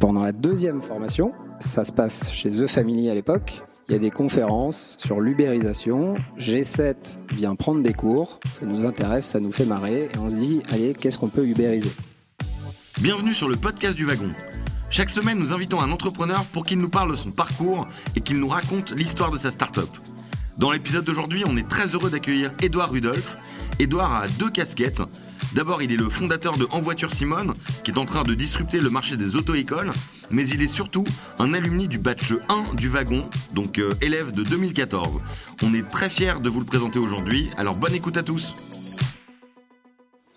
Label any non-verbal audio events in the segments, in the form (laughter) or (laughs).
Pendant la deuxième formation, ça se passe chez The Family à l'époque. Il y a des conférences sur l'ubérisation. G7 vient prendre des cours. Ça nous intéresse, ça nous fait marrer. Et on se dit, allez, qu'est-ce qu'on peut ubériser? Bienvenue sur le podcast du wagon. Chaque semaine, nous invitons un entrepreneur pour qu'il nous parle de son parcours et qu'il nous raconte l'histoire de sa start-up. Dans l'épisode d'aujourd'hui, on est très heureux d'accueillir Edouard Rudolph. Edouard a deux casquettes. D'abord, il est le fondateur de En Voiture Simone, qui est en train de disrupter le marché des auto-écoles, mais il est surtout un alumni du batch 1 du wagon, donc euh, élève de 2014. On est très fiers de vous le présenter aujourd'hui, alors bonne écoute à tous.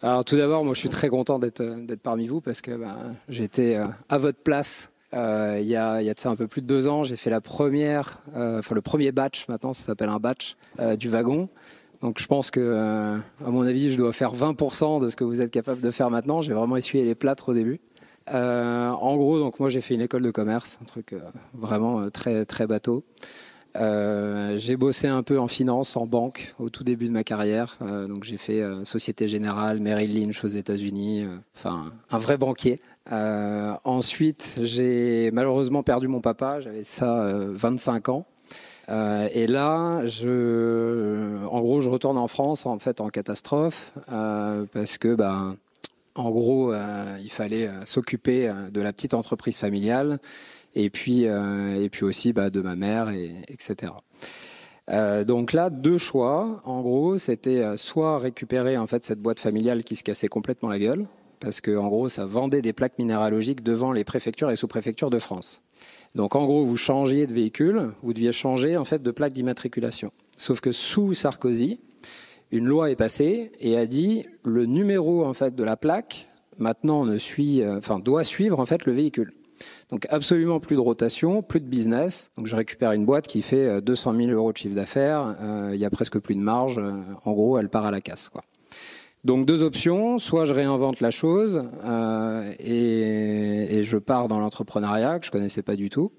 Alors tout d'abord, moi je suis très content d'être d'être parmi vous parce que ben, j'étais euh, à votre place euh, il y, a, de ça un peu plus de deux ans. J'ai fait la première, euh, le premier batch, maintenant ça s'appelle un batch, euh, du wagon. Donc je pense que, euh, à mon avis, je dois faire 20% de ce que vous êtes capable de faire maintenant. J'ai vraiment essuyé les plâtres au début. Euh, en gros, donc moi j'ai fait une école de commerce, un truc euh, vraiment très très bateau. J'ai bossé un peu en finance, en banque au tout début de ma carrière. Donc j'ai fait Société Générale, Merrill Lynch aux États-Unis, enfin un vrai banquier. Ensuite, j'ai malheureusement perdu mon papa. J'avais ça euh, 25 ans. Euh, et là, je, en gros, je retourne en France en fait en catastrophe euh, parce que, ben, en gros, euh, il fallait s'occuper de la petite entreprise familiale et puis et puis aussi bah, de ma mère et etc. Donc là, deux choix. En gros, c'était soit récupérer en fait cette boîte familiale qui se cassait complètement la gueule, parce que en gros, ça vendait des plaques minéralogiques devant les préfectures et sous-préfectures de France. Donc en gros, vous changiez de véhicule, vous deviez changer en fait de plaque d'immatriculation. Sauf que sous Sarkozy, une loi est passée et a dit le numéro en fait de la plaque maintenant ne suit, euh, enfin doit suivre en fait le véhicule. Donc absolument plus de rotation, plus de business. Donc je récupère une boîte qui fait euh, 200 000 euros de chiffre d'affaires. Euh, Il y a presque plus de marge. Euh, En gros, elle part à la casse. Quoi. Donc deux options, soit je réinvente la chose euh, et, et je pars dans l'entrepreneuriat que je connaissais pas du tout,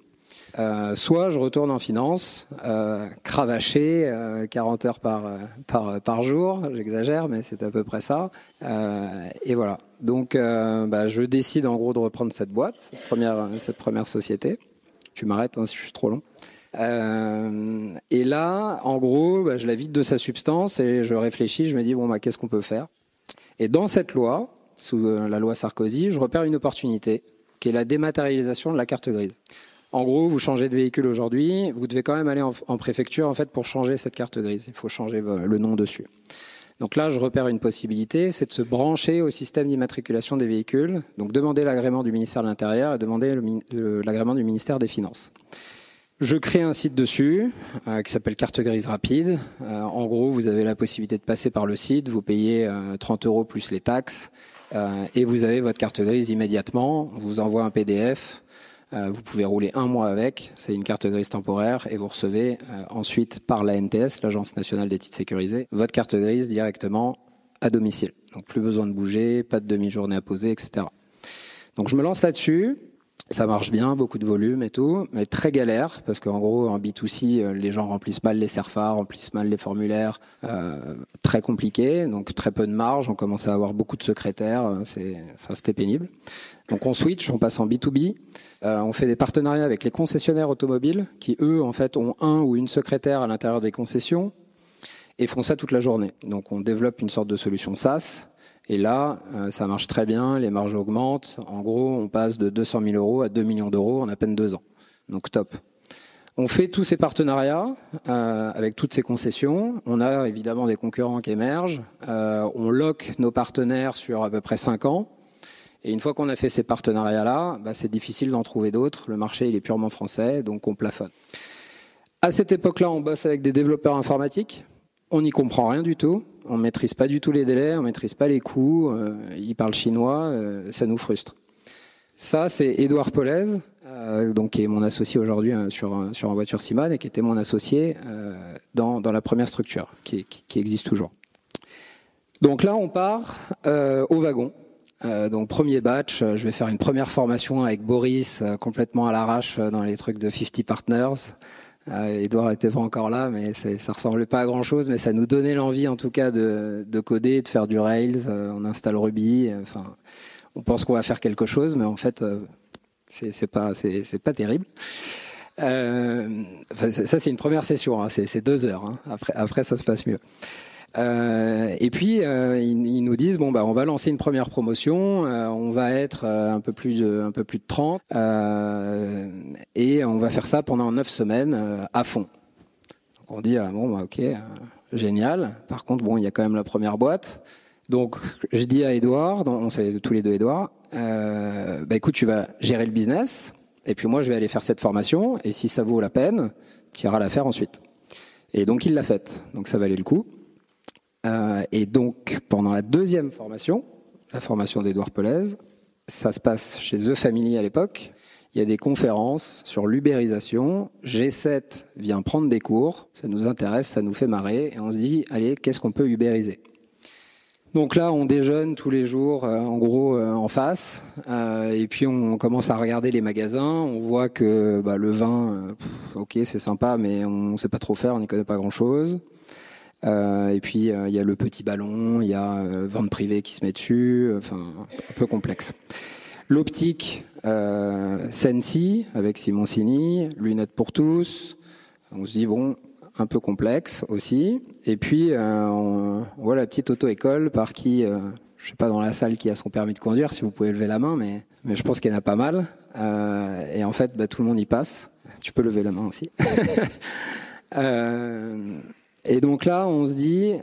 euh, soit je retourne en finance, euh, cravaché, euh, 40 heures par, euh, par, par jour, j'exagère, mais c'est à peu près ça. Euh, et voilà. Donc euh, bah, je décide en gros de reprendre cette boîte, cette première, cette première société. Tu m'arrêtes hein, si je suis trop long. Euh, et là, en gros, bah, je la vide de sa substance et je réfléchis, je me dis, bon, bah, qu'est-ce qu'on peut faire? Et dans cette loi, sous euh, la loi Sarkozy, je repère une opportunité, qui est la dématérialisation de la carte grise. En gros, vous changez de véhicule aujourd'hui, vous devez quand même aller en, en préfecture en fait pour changer cette carte grise. Il faut changer euh, le nom dessus. Donc là, je repère une possibilité, c'est de se brancher au système d'immatriculation des véhicules, donc demander l'agrément du ministère de l'Intérieur et demander l'agrément du ministère des Finances. Je crée un site dessus euh, qui s'appelle Carte Grise Rapide. Euh, en gros, vous avez la possibilité de passer par le site, vous payez euh, 30 euros plus les taxes euh, et vous avez votre carte grise immédiatement. On vous envoie un PDF. euh, vous pouvez rouler un mois avec. C'est une carte grise temporaire et vous recevez euh, ensuite par la NTS, l'Agence nationale des titres sécurisés, votre carte grise directement à domicile. Donc plus besoin de bouger, pas de demi-journée à poser, etc. Donc je me lance là-dessus. Ça marche bien, beaucoup de volume et tout, mais très galère parce qu'en gros en B2C, euh, les gens remplissent mal les CERFA, remplissent mal les formulaires, euh, très compliqué, donc très peu de marge. On commence à avoir beaucoup de secrétaires, euh, c'est, enfin c'était pénible. Donc on switch, on passe en B2B, euh, on fait des partenariats avec les concessionnaires automobiles qui eux en fait ont un ou une secrétaire à l'intérieur des concessions et font ça toute la journée. Donc on développe une sorte de solution SaaS. Et là, euh, ça marche très bien, les marges augmentent. En gros, on passe de 200 000 euros à 2 millions d'euros en à peine deux ans. Donc top. On fait tous ces partenariats euh, avec toutes ces concessions. On a évidemment des concurrents qui émergent. Euh, on lock nos partenaires sur à peu près 5 ans. Et une fois qu'on a fait ces partenariats-là, bah, c'est difficile d'en trouver d'autres. Le marché il est purement français, donc on plafonne. À cette époque-là, on bosse avec des développeurs informatiques. On n'y comprend rien du tout. On maîtrise pas du tout les délais, on maîtrise pas les coûts. Euh, ils parlent chinois, euh, ça nous frustre. Ça, c'est Édouard Polez, euh, donc qui est mon associé aujourd'hui sur sur en voiture Simone et qui était mon associé dans la première structure, qui, qui, existe toujours. Donc là, on part au wagon. Donc premier batch, je vais faire une première formation avec Boris complètement à l'arrache dans les trucs de 50 Partners. Euh, Edouard était pas encore là, mais ça ressemblait pas à grand chose, mais ça nous donnait l'envie en tout cas de, de coder, de faire du Rails. Euh, on installe Ruby. euh, Enfin, on pense qu'on va faire quelque chose, mais en fait, euh, C'est pas, pas terrible. Ça, c'est une première session, hein, c'est deux heures. Hein. Après, ça se passe mieux. Euh, et puis euh, ils, ils, nous disent bon bah on va lancer une première promotion, euh, on va être euh, un peu plus de, un peu plus de 30 euh, et on va faire ça pendant 9 semaines à fond. Donc on dit ah, bon bah, ok génial. Par contre bon il y a quand même la première boîte. Donc je dis à Edouard, on sait tous les deux Edouard, bah écoute tu vas gérer le business et puis moi je vais aller faire cette formation et si ça vaut la peine, tu iras la faire ensuite. Et donc il l'a faite, donc ça valait le coup. Euh, et donc, pendant la deuxième formation, la formation d'Edouard Pelez, ça se passe chez The Family à l'époque. Il y a des conférences sur l'ubérisation. G7 vient prendre des cours. Ça nous intéresse, ça nous fait marrer. Et on se dit, allez, qu'est-ce qu'on peut ubériser? Donc là, on déjeune tous les jours, euh, en gros, euh, en face. Euh, et puis on commence à regarder les magasins. On voit que bah, le vin, ok, c'est sympa, mais on ne sait pas trop faire, on n'y connaît pas grand-chose. Euh, et puis euh, il y a le petit ballon, il y a euh, vente privée qui se met dessus, enfin un peu complexe. L'optique Sensi avec Simoncini, lunettes pour tous. On se dit bon, un peu complexe aussi. Et puis on, voit la petite auto-école par qui, euh, je sais pas dans la salle qui a son permis de conduire, si vous pouvez lever la main, mais, mais je pense qu'il y en a pas mal. et en fait, bah, tout le monde y passe. Tu peux lever la main aussi. (laughs) Et donc là, on se dit,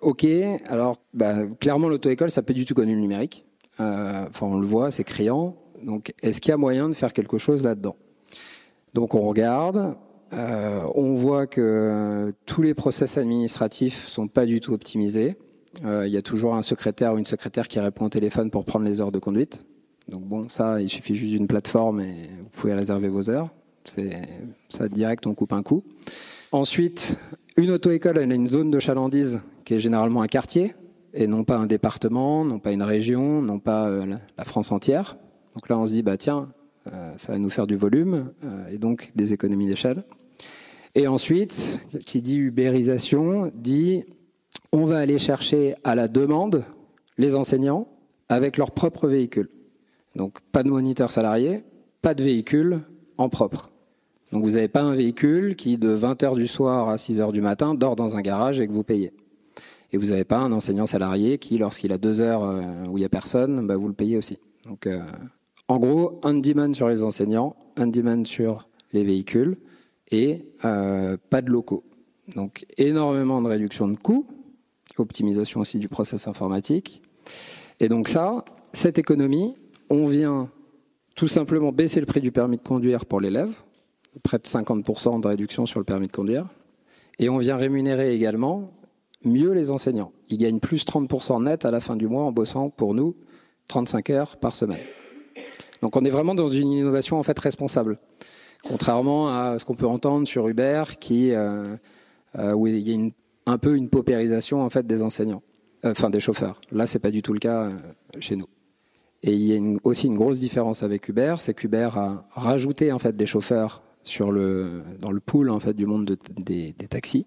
ok, alors bah, clairement l'auto-école, ça peut du tout connu le numérique. Euh, enfin, on le voit, c'est criant. Donc, est-ce qu'il y a moyen de faire quelque chose là-dedans? Donc, on regarde. Euh, on voit que tous les process administratifs sont pas du tout optimisés. Euh, il y a toujours un secrétaire ou une secrétaire qui répond au téléphone pour prendre les heures de conduite. Donc bon, ça, il suffit juste d'une plateforme et vous pouvez réserver vos heures. C'est ça direct, on coupe un coup. Ensuite, une auto-école, elle a une zone de chalandise qui est généralement un quartier et non pas un département, non pas une région, non pas euh, la France entière. Donc là, on se dit, bah tiens, euh, ça va nous faire du volume euh, et donc des économies d'échelle. Et ensuite, qui dit ubérisation, dit on va aller chercher à la demande les enseignants avec leur propre véhicule. Donc pas de moniteur salarié, pas de véhicule en propre. Donc vous n'avez pas un véhicule qui, de 20h du soir à 6h du matin, dort dans un garage et que vous payez. Et vous n'avez pas un enseignant salarié qui, lorsqu'il a deux heures euh, où il n'y a personne, bah, vous le payez aussi. Donc, euh, en gros, un demand sur les enseignants, un demand sur les véhicules et euh, pas de locaux. Donc, énormément de réduction de coûts, optimisation aussi du process informatique. Et donc ça, cette économie, on vient tout simplement baisser le prix du permis de conduire pour l'élève, près de 50% de réduction sur le permis de conduire. Et on vient rémunérer également mieux les enseignants. Ils gagnent plus 30% net à la fin du mois en bossant pour nous 35 heures par semaine. Donc on est vraiment dans une innovation en fait responsable. Contrairement à ce qu'on peut entendre sur Uber, qui, euh, euh, où il y a un peu une paupérisation en fait des enseignants, euh, enfin des chauffeurs. Là, c'est pas du tout le cas chez nous. Et il y a aussi une grosse différence avec Uber, c'est qu'Uber a rajouté en fait des chauffeurs sur le, dans le pool en fait, du monde de, des, taxis,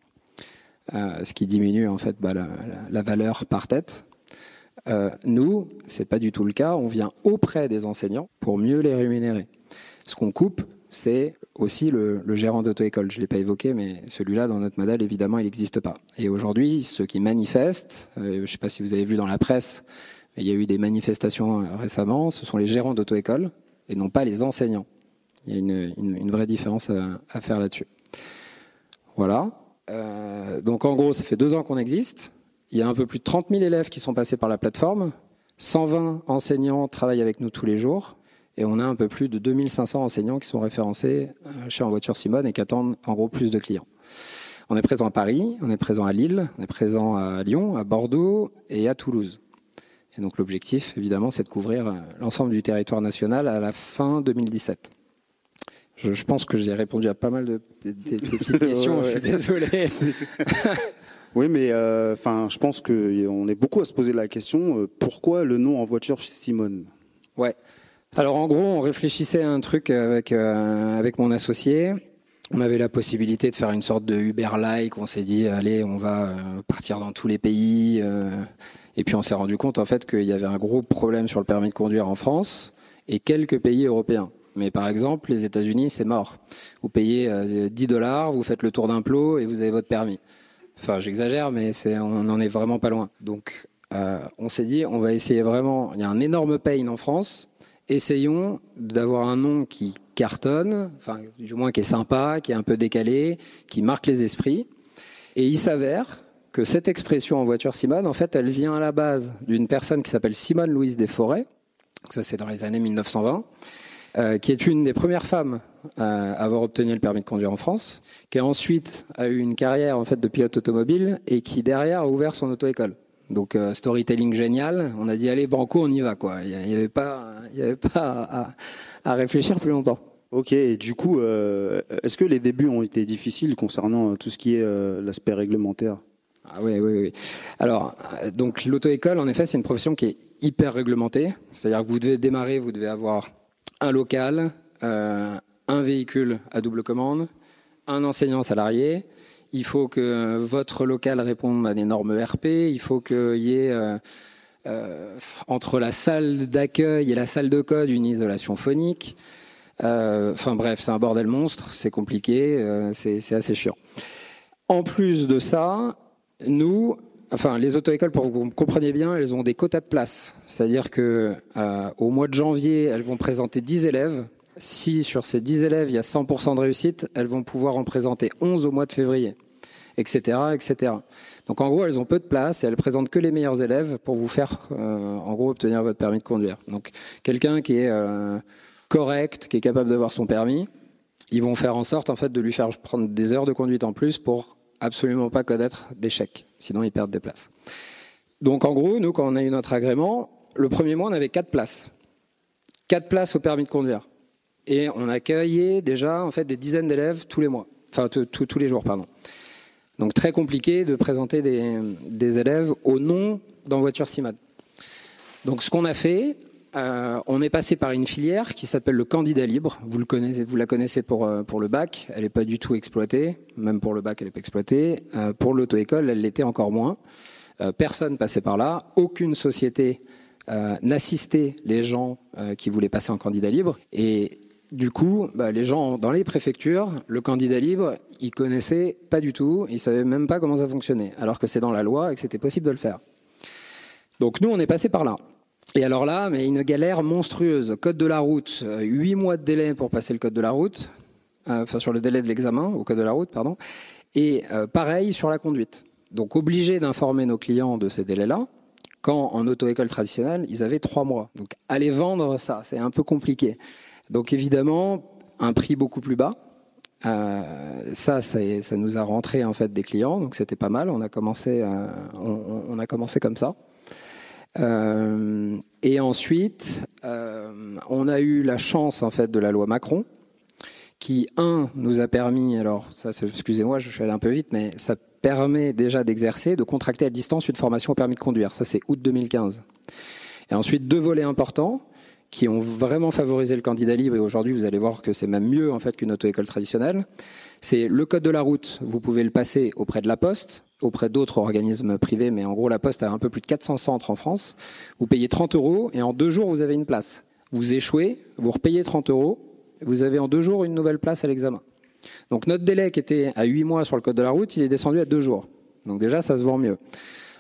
euh, ce qui diminue en fait bah, la, valeur par tête. Euh, nous, c'est pas du tout le cas. On vient auprès des enseignants pour mieux les rémunérer. Ce qu'on coupe, c'est aussi le, gérant d'auto-école. Je l'ai pas évoqué, mais celui-là, dans notre modèle, évidemment, il n'existe pas. Et aujourd'hui, ceux qui manifestent, euh, je ne sais pas si vous avez vu dans la presse, il y a eu des manifestations récemment, ce sont les gérants d'auto-école et non pas les enseignants. Il y a une, vraie différence à, à faire là-dessus. Voilà. Euh, donc en gros, ça fait deux ans qu'on existe. Il y a un peu plus de 30 000 élèves qui sont passés par la plateforme. 120 enseignants travaillent avec nous tous les jours. Et on a un peu plus de 2500 enseignants qui sont référencés euh, chez En Voiture Simone et qui attendent en gros plus de clients. On est présent à Paris, on est présent à Lille, on est présent à Lyon, à Bordeaux et à Toulouse. Et donc l'objectif, évidemment, c'est de couvrir euh, l'ensemble du territoire national à la fin 2017. Je, je, pense que j'ai répondu à pas mal de, de, de petites (laughs) questions. ouais, ouais. Je suis désolé. (laughs) oui, mais enfin, euh, je pense qu'on est beaucoup à se poser la question euh, pourquoi le nom en voiture chez Simone? Ouais. Alors en gros, on réfléchissait à un truc avec euh, avec mon associé. On avait la possibilité de faire une sorte de Uber-like. On s'est dit, allez, on va partir dans tous les pays. Et puis on s'est rendu compte en fait qu'il y avait un gros problème sur le permis de conduire en France et quelques pays européens. Mais par exemple, les États-Unis, c'est mort. Vous payez 10 dollars, vous faites le tour d'un plot et vous avez votre permis. Enfin, j'exagère, mais on n'en est vraiment pas loin. Donc, on s'est dit, on va essayer vraiment. Il y a un énorme pain en France. Essayons d'avoir un nom qui cartonne, enfin, du moins qui est sympa, qui est un peu décalé, qui marque les esprits. Et il s'avère que cette expression en voiture Simone, en fait, elle vient à la base d'une personne qui s'appelle Simone Louise Desforêts. Ça, c'est dans les années 1920. Euh, qui est une des premières femmes à avoir obtenu le permis de conduire en France, qui a ensuite a eu une carrière en fait de pilote automobile et qui derrière a ouvert son auto-école. Donc euh, storytelling génial, on a dit allez banco on y va quoi. Il n'y avait pas, il y avait pas à, à, réfléchir plus longtemps. Ok, et du coup, euh, est-ce que les débuts ont été difficiles concernant tout ce qui est l'aspect réglementaire? Ah oui, oui, oui. Alors, donc l'auto-école, en effet, c'est une profession qui est hyper réglementée. C'est-à-dire que vous devez démarrer, vous devez avoir un local, euh, un véhicule à double commande, un enseignant salarié. Il faut que votre local réponde à des normes RP. Il faut qu'il y ait euh, euh, entre la salle d'accueil et la salle de code une isolation phonique. Enfin bref, c'est un bordel monstre, c'est compliqué, c'est assez chiant. En plus de ça, nous, enfin les auto-écoles, pour que vous compreniez bien, elles ont des quotas de place. C'est-à-dire que euh, au mois de janvier, elles vont présenter 10 élèves. Si sur ces 10 élèves, il y a 100% de réussite, elles vont pouvoir en présenter 11 au mois de février, etc., etc. Donc en gros, elles ont peu de place et elles présentent que les meilleurs élèves pour vous faire, euh, en gros, obtenir votre permis de conduire. Donc quelqu'un qui est euh, correct, qui est capable d'avoir son permis, ils vont faire en sorte en fait de lui faire prendre des heures de conduite en plus pour absolument pas connaître d'échecs, sinon ils perdent des places. Donc en gros, nous, quand on a eu notre agrément, le premier mois, on avait quatre places. Quatre places au permis de conduire. Et on accueillait déjà en fait des dizaines d'élèves tous les mois, enfin tous les jours, pardon. Donc très compliqué de présenter des, élèves au nom dans voiture CIMAD. Donc ce qu'on a fait, euh, on est passé par une filière qui s'appelle le candidat libre. Vous, le connaissez, vous la connaissez pour, euh, le bac. Elle n'est pas du tout exploitée. Même pour le bac, elle n'est pas exploitée. Euh, pour l'auto-école, elle l'était encore moins. personne passait par là. Aucune société n'assistait les gens qui voulaient passer en candidat libre. Et du coup, bah, les gens dans les préfectures, le candidat libre, ils connaissaient pas du tout. Ils savaient même pas comment ça fonctionnait. Alors que c'est dans la loi et que c'était possible de le faire. Donc nous, on est passé par là. Et alors là, mais une galère monstrueuse. Code de la route, euh, huit mois de délai pour passer le code de la route, euh, enfin sur le délai de l'examen au code de la route, pardon. Et euh, pareil sur la conduite. Donc obligé d'informer nos clients de ces délais-là, quand en auto-école traditionnelle, ils avaient trois mois. Donc aller vendre ça, c'est un peu compliqué. Donc évidemment, un prix beaucoup plus bas. ça, ça, ça, nous a rentré en fait des clients, donc c'était pas mal. On a commencé, on, a commencé comme ça. Euh, et ensuite, euh, on a eu la chance en fait de la loi Macron, qui un nous a permis, alors ça, excusez-moi, je suis allé un peu vite, mais ça permet déjà d'exercer, de contracter à distance une formation au permis de conduire. Ça, c'est août 2015. Et ensuite, deux volets importants qui ont vraiment favorisé le candidat libre, et aujourd'hui, vous allez voir que c'est même mieux en fait qu'une auto-école traditionnelle. C'est le code de la route, vous pouvez le passer auprès de la Poste, auprès d'autres organismes privés, mais en gros, la Poste a un peu plus de 400 centres en France. Vous payez 30 euros et en deux jours, vous avez une place. Vous échouez, vous repayez 30 euros, vous avez en deux jours une nouvelle place à l'examen. Donc notre délai qui était à 8 mois sur le code de la route, il est descendu à deux jours. Donc déjà, ça se vend mieux.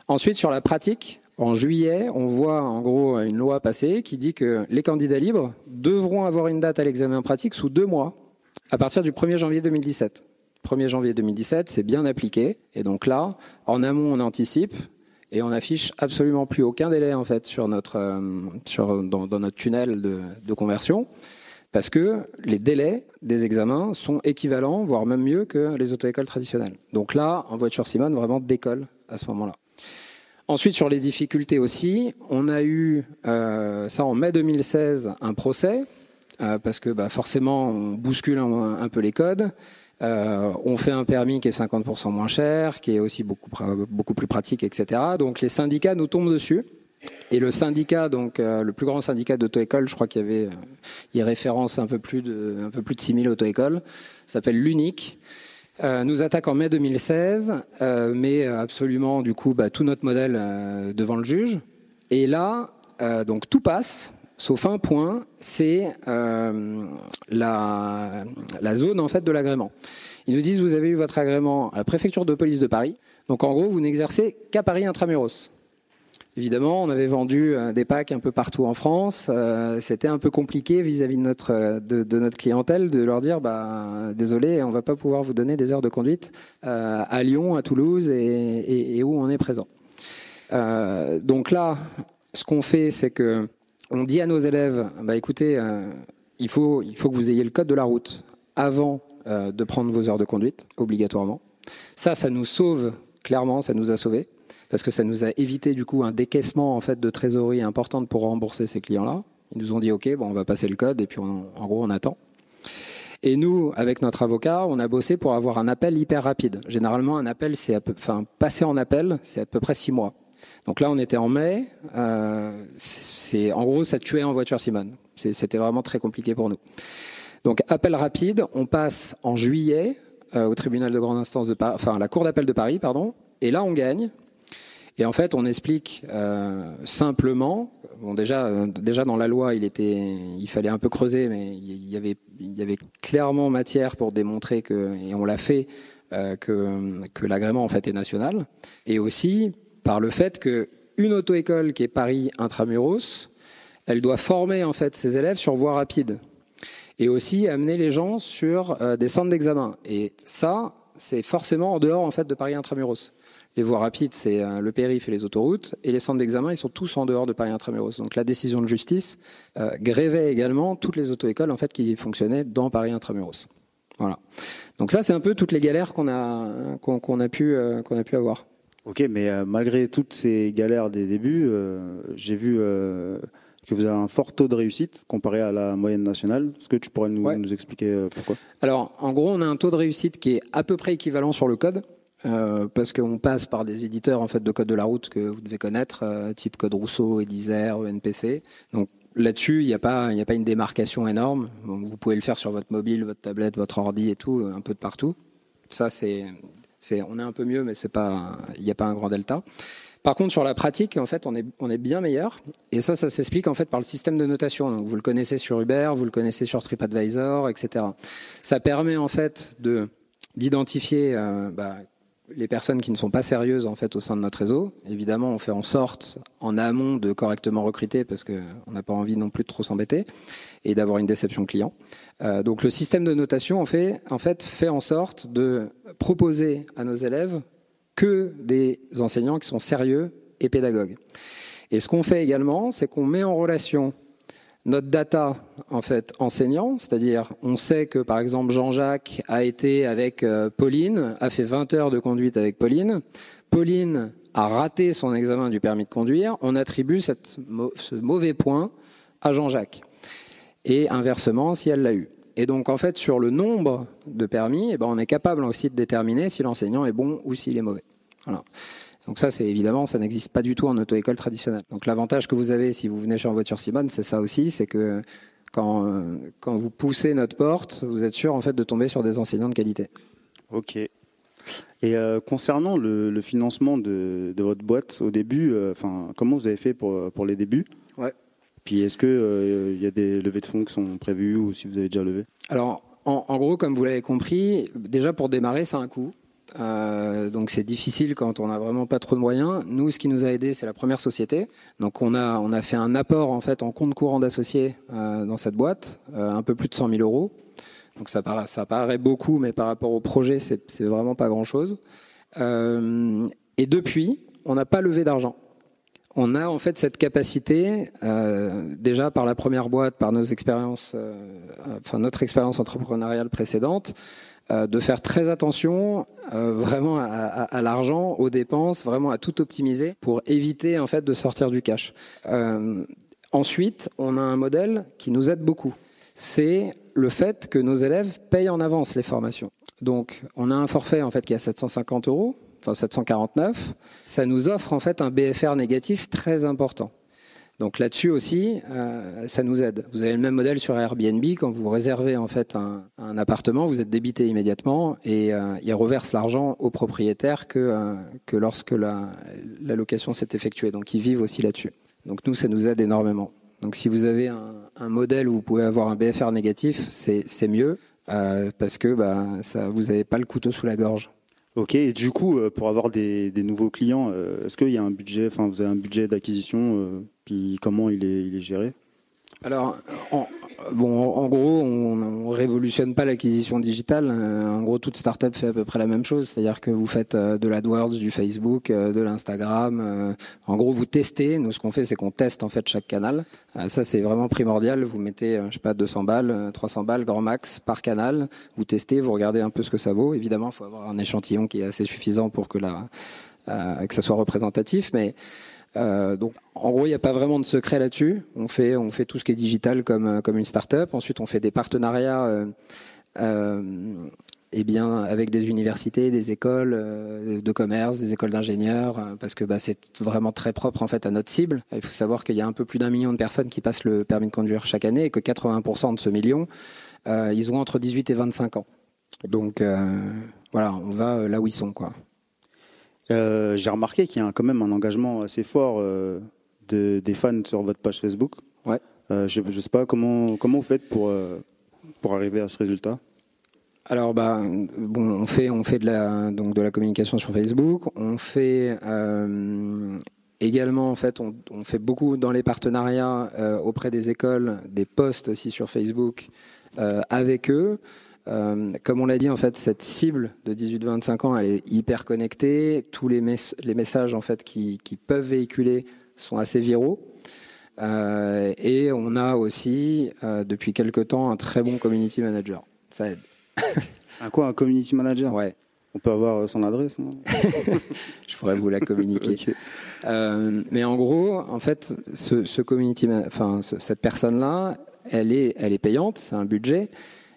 Ensuite, sur la pratique, en juillet, on voit en gros une loi passer qui dit que les candidats libres devront avoir une date à l'examen pratique sous deux mois à partir du 1er janvier 2017. 1er janvier 2017, c'est bien appliqué. Et donc là, en amont, on anticipe et on affiche absolument plus aucun délai en fait sur notre euh, dans, notre tunnel de, de, conversion parce que les délais des examens sont équivalents, voire même mieux que les auto-écoles traditionnelles. Donc là, en voiture Simone, vraiment décolle à ce moment-là. Ensuite, sur les difficultés aussi, on a eu euh, ça en mai 2016 un procès euh, parce que bah, forcément on bouscule un peu les codes. Euh, on fait un permis qui est 50% moins cher, qui est aussi beaucoup, beaucoup plus pratique, etc. Donc les syndicats nous tombent dessus. Et le syndicat, donc euh, le plus grand syndicat d'auto-école, je crois qu'il y avait, euh, référence un peu plus de, un peu plus de 6000 auto-écoles, s'appelle l'UNIC. nous attaque en mai 2016, met absolument du coup bah, tout notre modèle devant le juge. Et là, donc tout passe, sauf un point, c'est euh, la, zone en fait de l'agrément. Ils nous disent vous avez eu votre agrément à la préfecture de police de Paris. Donc en gros, vous n'exercez qu'à Paris intramuros. Évidemment, on avait vendu euh, des packs un peu partout en France. Euh, C'était un peu compliqué vis-à-vis de notre de, notre clientèle de leur dire bah désolé, on va pas pouvoir vous donner des heures de conduite à Lyon, à Toulouse et, où on est présent. Donc là, ce qu'on fait, c'est que on dit à nos élèves bah écoutez, euh, il faut il faut que vous ayez le code de la route avant de prendre vos heures de conduite obligatoirement. Ça, ça nous sauve clairement, ça nous a sauvés parce que ça nous a évité du coup un décaissement en fait de trésorerie importante pour rembourser ces clients-là. Ils nous ont dit ok, bon, on va passer le code et puis on, en gros on attend. Et nous, avec notre avocat, on a bossé pour avoir un appel hyper rapide. Généralement, un appel, c'est enfin passer en appel, c'est à peu près six mois. Donc là, on était en mai. Euh, en gros, ça tuait en voiture Simone. C'était vraiment très compliqué pour nous. Donc appel rapide, on passe en juillet euh, au tribunal de grande instance de Paris, enfin la cour d'appel de Paris, pardon. Et là, on gagne. Et en fait, on explique euh, simplement. Bon, déjà, déjà dans la loi, il était, il fallait un peu creuser, mais il y avait, il y avait clairement matière pour démontrer que, et on l'a fait, euh, que, que l'agrément en fait est national. Et aussi par le fait que une auto-école qui est Paris intramuros, elle doit former en fait ses élèves sur voie rapide et aussi amener les gens sur euh, des centres d'examen. Et ça, c'est forcément en dehors en fait de Paris intramuros. Les voies rapides, c'est euh, le périph' et les autoroutes. Et les centres d'examen, ils sont tous en dehors de Paris Intramuros. Donc la décision de justice euh, grévait également toutes les auto-écoles en fait, qui fonctionnaient dans Paris Intramuros. Voilà. Donc ça, c'est un peu toutes les galères qu'on a, a, qu'on a pu avoir. Ok, mais euh, malgré toutes ces galères des débuts, euh, j'ai vu euh, que vous avez un fort taux de réussite comparé à la moyenne nationale. Est-ce que tu pourrais nous, ouais. nous expliquer pourquoi? Alors, en gros, on a un taux de réussite qui est à peu près équivalent sur le code. Parce qu'on passe par des éditeurs en fait de code de la route que vous devez connaître, type Code Rousseau, Edizer, ENPC. Donc là-dessus, il n'y a pas, il n'y a pas une démarcation énorme. Vous pouvez le faire sur votre mobile, votre tablette, votre ordi et tout, un peu de partout. Ça, c'est, on est un peu mieux, mais pas, il n'y a pas un grand delta. Par contre, sur la pratique, en fait, on est, bien meilleur. Et ça, ça s'explique en fait par le système de notation. Vous le connaissez sur Uber, vous le connaissez sur TripAdvisor, etc. Ça permet en fait de d'identifier euh, bah, les personnes qui ne sont pas sérieuses en fait au sein de notre réseau. Évidemment, on fait en sorte en amont de correctement recruter parce que on n'a pas envie non plus de trop s'embêter et d'avoir une déception client. Euh, donc le système de notation en fait fait en sorte de proposer à nos élèves que des enseignants qui sont sérieux et pédagogues. Et ce qu'on fait également, c'est qu'on met en relation notre data en fait enseignant, c'est-à-dire on sait que par exemple Jean-Jacques a été avec euh, Pauline, a fait 20 heures de conduite avec Pauline. Pauline a raté son examen du permis de conduire, on attribue ce mauvais point à Jean-Jacques. Et inversement si elle l'a eu. Et donc en fait sur le nombre de permis, eh ben, on est capable aussi de déterminer si l'enseignant est bon ou s'il est mauvais. Voilà. Donc ça, c'est évidemment, ça n'existe pas du tout en auto-école traditionnelle. Donc l'avantage que vous avez si vous venez chez en voiture Simone, c'est ça aussi, c'est que quand, euh, quand vous poussez notre porte, vous êtes sûr en fait de tomber sur des enseignants de qualité. Ok. Et euh, concernant le, le financement de, de, votre boîte au début, enfin, euh, comment vous avez fait pour, pour les débuts? Ouais. Puis est-ce qu'il il euh, y a des levées de fonds qui sont prévues ou si vous avez déjà levé? Alors, en, en, gros, comme vous l'avez compris, déjà pour démarrer, c'est un coût. Euh, donc c'est difficile quand on n'a vraiment pas trop de moyens. Nous, ce qui nous a aidé, c'est la première société. Donc on a on a fait un apport en fait en compte courant d'associés euh, dans cette boîte, euh, un peu plus de 100 000 euros. Donc ça paraît ça paraît beaucoup, mais par rapport au projet, c'est vraiment pas grand chose. Euh, et depuis, on n'a pas levé d'argent. On a en fait cette capacité, déjà par la première boîte, par nos expériences, enfin notre expérience entrepreneuriale précédente, euh, de faire très attention euh, vraiment à, l'argent, aux dépenses, vraiment à tout optimiser pour éviter en fait de sortir du cash. Euh, ensuite, on a un modèle qui nous aide beaucoup. C'est le fait que nos élèves payent en avance les formations. Donc, on a un forfait en fait qui est à 750 euros, enfin 749. Ça nous offre en fait un BFR négatif très important. Donc là-dessus aussi, euh, ça nous aide. Vous avez le même modèle sur Airbnb quand vous réservez en fait un, appartement, vous êtes débité immédiatement et euh, il reverse l'argent au propriétaire que euh, que lorsque la, location s'est effectuée. Donc ils vivent aussi là-dessus. Donc nous, ça nous aide énormément. Donc si vous avez un, modèle où vous pouvez avoir un BFR négatif, c'est mieux parce que bah, vous n'avez pas le couteau sous la gorge. Ok, et du coup, pour avoir des, nouveaux clients, est-ce qu'il y a un budget, enfin vous avez un budget d'acquisition, puis comment il est, il est géré? Alors, en, bon, en gros, on, on révolutionne pas l'acquisition digitale. Euh, en gros, toute startup fait à peu près la même chose, c'est-à-dire que vous faites euh, de l'AdWords, du Facebook, euh, de l'Instagram. en gros, vous testez. Nous, ce qu'on fait, c'est qu'on teste en fait chaque canal. ça, c'est vraiment primordial. Vous mettez, je sais pas, 200 balles, 300 balles, grand max par canal. Vous testez, vous regardez un peu ce que ça vaut. Évidemment, il faut avoir un échantillon qui est assez suffisant pour que la que ça soit représentatif, mais euh, donc, en gros, il n'y a pas vraiment de secret là-dessus. On fait, tout ce qui est digital comme, euh, comme une start-up. Ensuite, on fait des partenariats euh, eh avec des universités, des écoles de commerce, des écoles d'ingénieurs, parce que bah, c'est vraiment très propre en fait à notre cible. Il faut savoir qu'il y a un peu plus d'un million de personnes qui passent le permis de conduire chaque année et que 80% de ce million, ils ont entre 18 et 25 ans. Donc voilà, on va là où ils sont. Euh, j'ai remarqué qu'il y a quand même un engagement assez fort euh, de, des fans sur votre page Facebook. Ouais. Euh, je ne sais pas comment, comment vous faites pour, pour arriver à ce résultat alors bah bon, on fait on fait de la donc de la communication sur Facebook. On fait également en fait on, on, fait beaucoup dans les partenariats auprès des écoles, des posts aussi sur Facebook avec eux. Euh, comme on l'a dit, en fait, cette cible de 18-25 ans, elle est hyper connectée. Tous les, les messages en fait qui, qui, peuvent véhiculer sont assez viraux. Euh, et on a aussi, euh, depuis quelques temps, un très bon community manager. Ça aide. un quoi, un community manager? Ouais. On peut avoir son adresse, non? (laughs) Je pourrais vous la communiquer. euh, mais en gros, en fait, ce, ce community, enfin, cette personne-là, elle est, elle est payante, c'est un budget.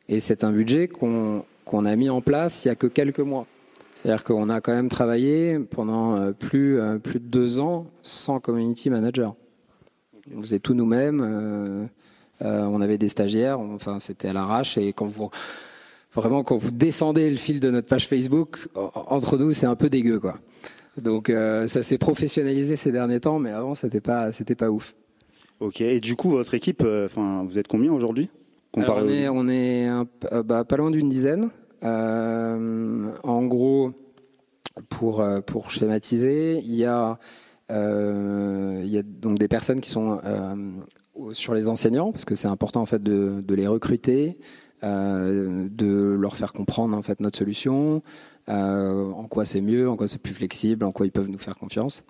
Et c'est un budget qu'on a mis en place il y a que quelques mois. C'est-à-dire qu'on a quand même travaillé pendant euh, plus, euh, plus de deux ans sans community manager. On faisait tout nous-mêmes. Euh, on avait des stagiaires. Enfin, c'était à l'arrache. Et quand vous vraiment quand vous descendez le fil de notre page Facebook, entre nous, c'est un peu dégueu, quoi. Donc ça s'est professionnalisé ces derniers temps, mais avant, c'était pas, c'était pas ouf. Ok. Et du coup, votre équipe, enfin, vous êtes combien aujourd'hui? On est, on est euh, bah, pas loin d'une dizaine. Euh, en gros, pour, euh, pour schématiser, il y a, il y a donc des personnes qui sont sur les enseignants, parce que c'est important en fait de, de les recruter, de leur faire comprendre en fait notre solution, euh, en quoi c'est mieux, en quoi c'est plus flexible, en quoi ils peuvent nous faire confiance.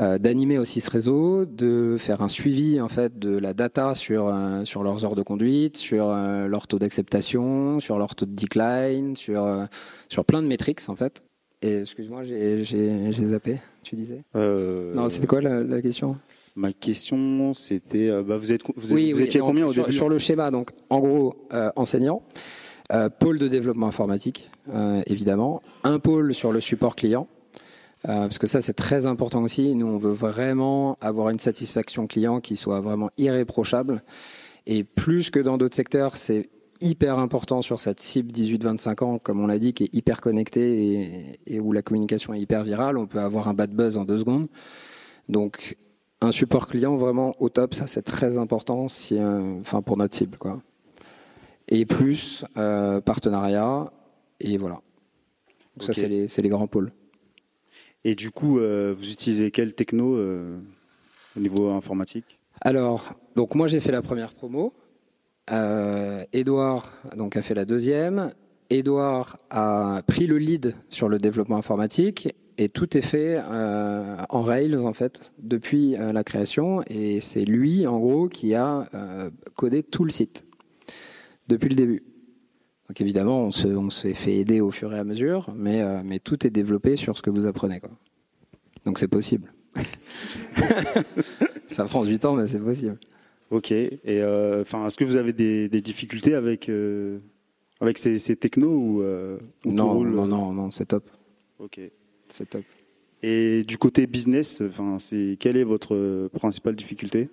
Euh, d'animer aussi ce réseau, de faire un suivi en fait de la data sur euh, sur leurs heures de conduite, sur leur taux d'acceptation, sur leur taux de decline, sur sur plein de métriques en fait. Et excuse-moi, j'ai zappé. Tu disais? Non, c'était quoi la, question? Ma question, c'était, bah, vous êtes, vous, étiez combien au sur, Sur le schéma, donc en gros, enseignant. Euh, pôle de développement informatique, euh, évidemment. Un pôle sur le support client. Euh, parce que ça c'est très important aussi. Nous on veut vraiment avoir une satisfaction client qui soit vraiment irréprochable. Et plus que dans d'autres secteurs, c'est hyper important sur cette cible 18-25 ans, comme on l'a dit, qui est hyper connectée et, où la communication est hyper virale. On peut avoir un bad buzz en deux secondes. Donc un support client vraiment au top, ça c'est très important enfin pour notre cible quoi et plus euh, partenariat, et voilà. Donc ça, c'est les, les, grands pôles. Et du coup, euh, vous utilisez quel techno euh, au niveau informatique? Alors, donc moi j'ai fait la première promo. Edouard donc a fait la deuxième. Edouard a pris le lead sur le développement informatique et tout est fait en Rails en fait depuis la création et c'est lui en gros qui a codé tout le site depuis le début. Donc évidemment, on s'est fait aider au fur et à mesure, mais, euh, mais tout est développé sur ce que vous apprenez. Quoi. Donc c'est possible. (laughs) Ça prend du temps, mais c'est possible. Ok. Et euh, enfin, est-ce que vous avez des, difficultés avec euh, avec ces, ces technos ou, non, non, non, non, c'est top. Ok. C'est top. Et du côté business, enfin, c'est quelle est votre principale difficulté?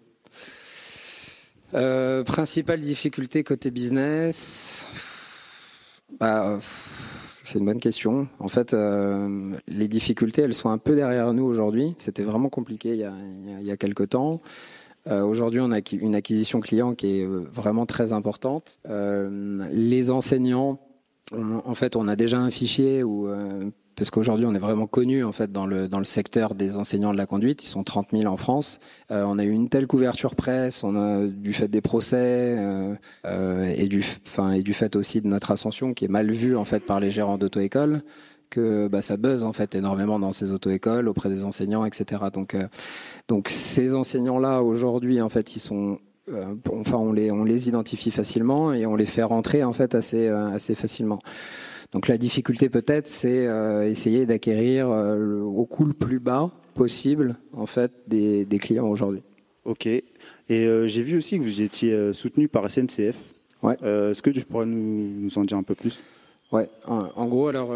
Euh, principale difficulté côté business bah, C'est une bonne question. En fait, euh, les difficultés, elles sont un peu derrière nous aujourd'hui. C'était vraiment compliqué il y a, il y a quelques temps. Aujourd'hui, on a une acquisition client qui est vraiment très importante. les enseignants, en fait, on a déjà un fichier où parce qu'aujourd'hui on est vraiment connu en fait dans le dans le secteur des enseignants de la conduite. Ils sont 30 000 en France. Euh, on a eu une telle couverture presse, du fait des procès euh, euh, et du enfin et du fait aussi de notre ascension qui est mal vue en fait par les gérants d'auto-école que bah, ça buzz en fait énormément dans ces auto-écoles auprès des enseignants, etc. Donc donc ces enseignants là aujourd'hui en fait ils sont enfin on les on les identifie facilement et on les fait rentrer en fait assez assez facilement. Donc la difficulté peut-être, c'est euh, essayer d'acquérir euh, au coût le plus bas possible en fait des, clients aujourd'hui. Ok. Et euh, j'ai vu aussi que vous étiez soutenu par SNCF. Ouais. Est-ce que tu pourrais nous, en dire un peu plus? Ouais. En, gros, alors.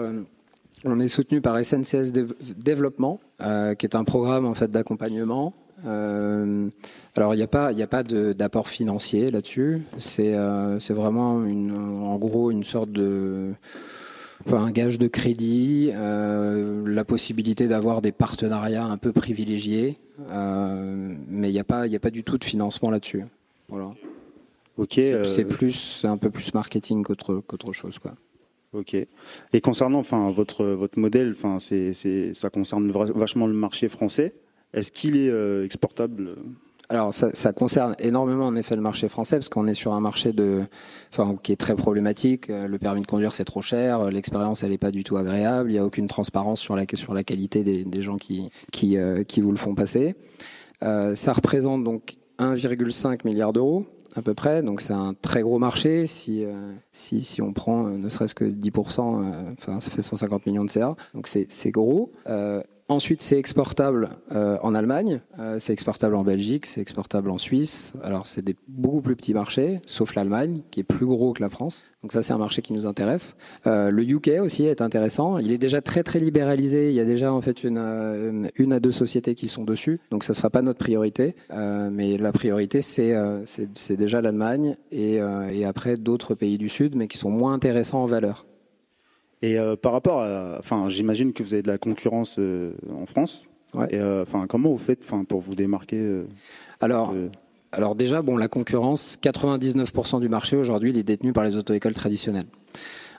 On est soutenu par SNCS Développement, qui est un programme en fait d'accompagnement. alors il n'y a pas, a pas d'apport financier là-dessus. C'est, c'est vraiment une, en gros une sorte de un gage de crédit, euh, la possibilité d'avoir des partenariats un peu privilégiés, euh, mais il n'y a pas, il a pas du tout de financement là-dessus. Voilà. Ok. C'est euh, plus, un peu plus marketing qu'autre qu'autre chose, quoi. Ok. Et concernant, enfin, votre votre modèle, enfin, c'est, ça concerne vachement le marché français. Est-ce qu'il est exportable? Alors ça, concerne énormément en effet le marché français parce qu'on est sur un marché de, qui est très problématique. Euh, le permis de conduire c'est trop cher, euh, l'expérience elle est pas du tout agréable, il n'y a aucune transparence sur la sur la qualité des, gens euh, qui vous le font passer. Ça représente donc 1,5 milliard d'euros à peu près, donc c'est un très gros marché. Si si, si on prend ne serait-ce que 10%, enfin ça fait 150 millions de CA, donc c'est gros. Ensuite, c'est exportable euh, en Allemagne, euh, c'est exportable en Belgique, c'est exportable en Suisse. Alors, c'est des beaucoup plus petits marchés, sauf l'Allemagne, qui est plus gros que la France. Donc ça, c'est un marché qui nous intéresse. Euh, le UK aussi est intéressant. Il est déjà très très libéralisé. Il y a déjà en fait une, une à deux sociétés qui sont dessus. Donc ça sera pas notre priorité, mais la priorité c'est c'est déjà l'Allemagne et, et après d'autres pays du Sud, mais qui sont moins intéressants en valeur. Et euh, par rapport à, enfin, j'imagine que vous avez de la concurrence euh, en France. Et euh, enfin, comment vous faites, enfin, pour vous démarquer Alors. Alors déjà, bon, la concurrence, 99% du marché aujourd'hui, il est détenu par les auto-écoles traditionnelles.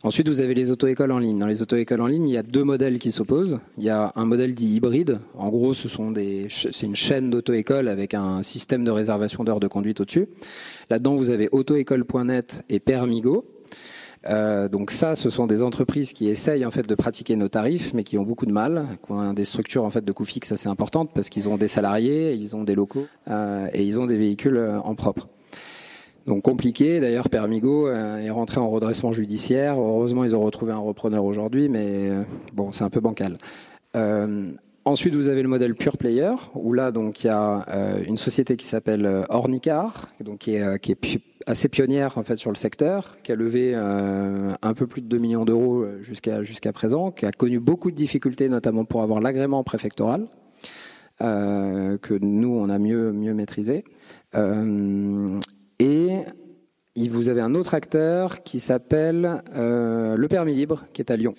Ensuite, vous avez les auto-écoles en ligne. Dans les auto-écoles en ligne, il y a deux modèles qui s'opposent. Il y a un modèle dit hybride. En gros, ce sont des, c'est une chaîne d'auto-écoles avec un système de réservation d'heures de conduite au-dessus. Là-dedans, vous avez autoécole.net et Permigo. Euh, donc ça, ce sont des entreprises qui essayent en fait de pratiquer nos tarifs, mais qui ont beaucoup de mal, qui ont des structures en fait de coûts fixes assez importantes parce qu'ils ont des salariés, ils ont des locaux euh, et ils ont des véhicules euh, en propre. Donc compliqué. D'ailleurs, Permigo est rentré en redressement judiciaire. Heureusement, ils ont retrouvé un repreneur aujourd'hui, mais bon, c'est un peu bancal. Ensuite, vous avez le modèle pure player, où là, donc, il y a une société qui s'appelle Ornicar, donc qui est, qui est assez pionnière en fait sur le secteur, qui a levé euh, un peu plus de 2 millions d'euros euh, jusqu'à présent, qui a connu beaucoup de difficultés, notamment pour avoir l'agrément préfectoral, euh, que nous on a mieux mieux maîtrisé. et vous avez un autre acteur qui s'appelle le permis libre, qui est à Lyon.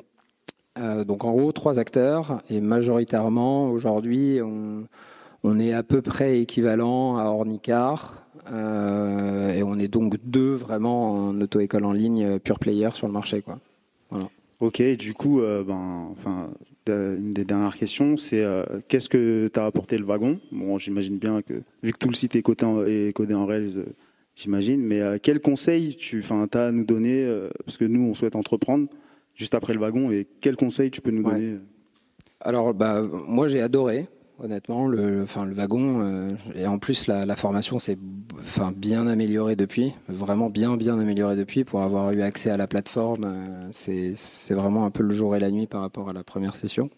donc en gros trois acteurs et majoritairement aujourd'hui on, on est à peu près équivalent à Ornicar, et on est donc deux vraiment en auto-école en ligne euh, pure player sur le marché. Quoi. Voilà. Ok, du coup, euh, ben, enfin, une des dernières questions, c'est qu'est-ce que tu as apporté le wagon? Bon, j'imagine bien que, vu que tout le site est codé en, est codé en Rails, j'imagine, mais quel conseil tu as à nous donner Parce que nous, on souhaite entreprendre juste après le wagon, et quel conseil tu peux nous donner? Alors, bah, moi, j'ai adoré honnêtement. Le, enfin, le wagon, euh, et en plus, la, formation s'est bien améliorée depuis, vraiment bien, bien améliorée depuis pour avoir eu accès à la plateforme. Euh, c'est vraiment un peu le jour et la nuit par rapport à la première session.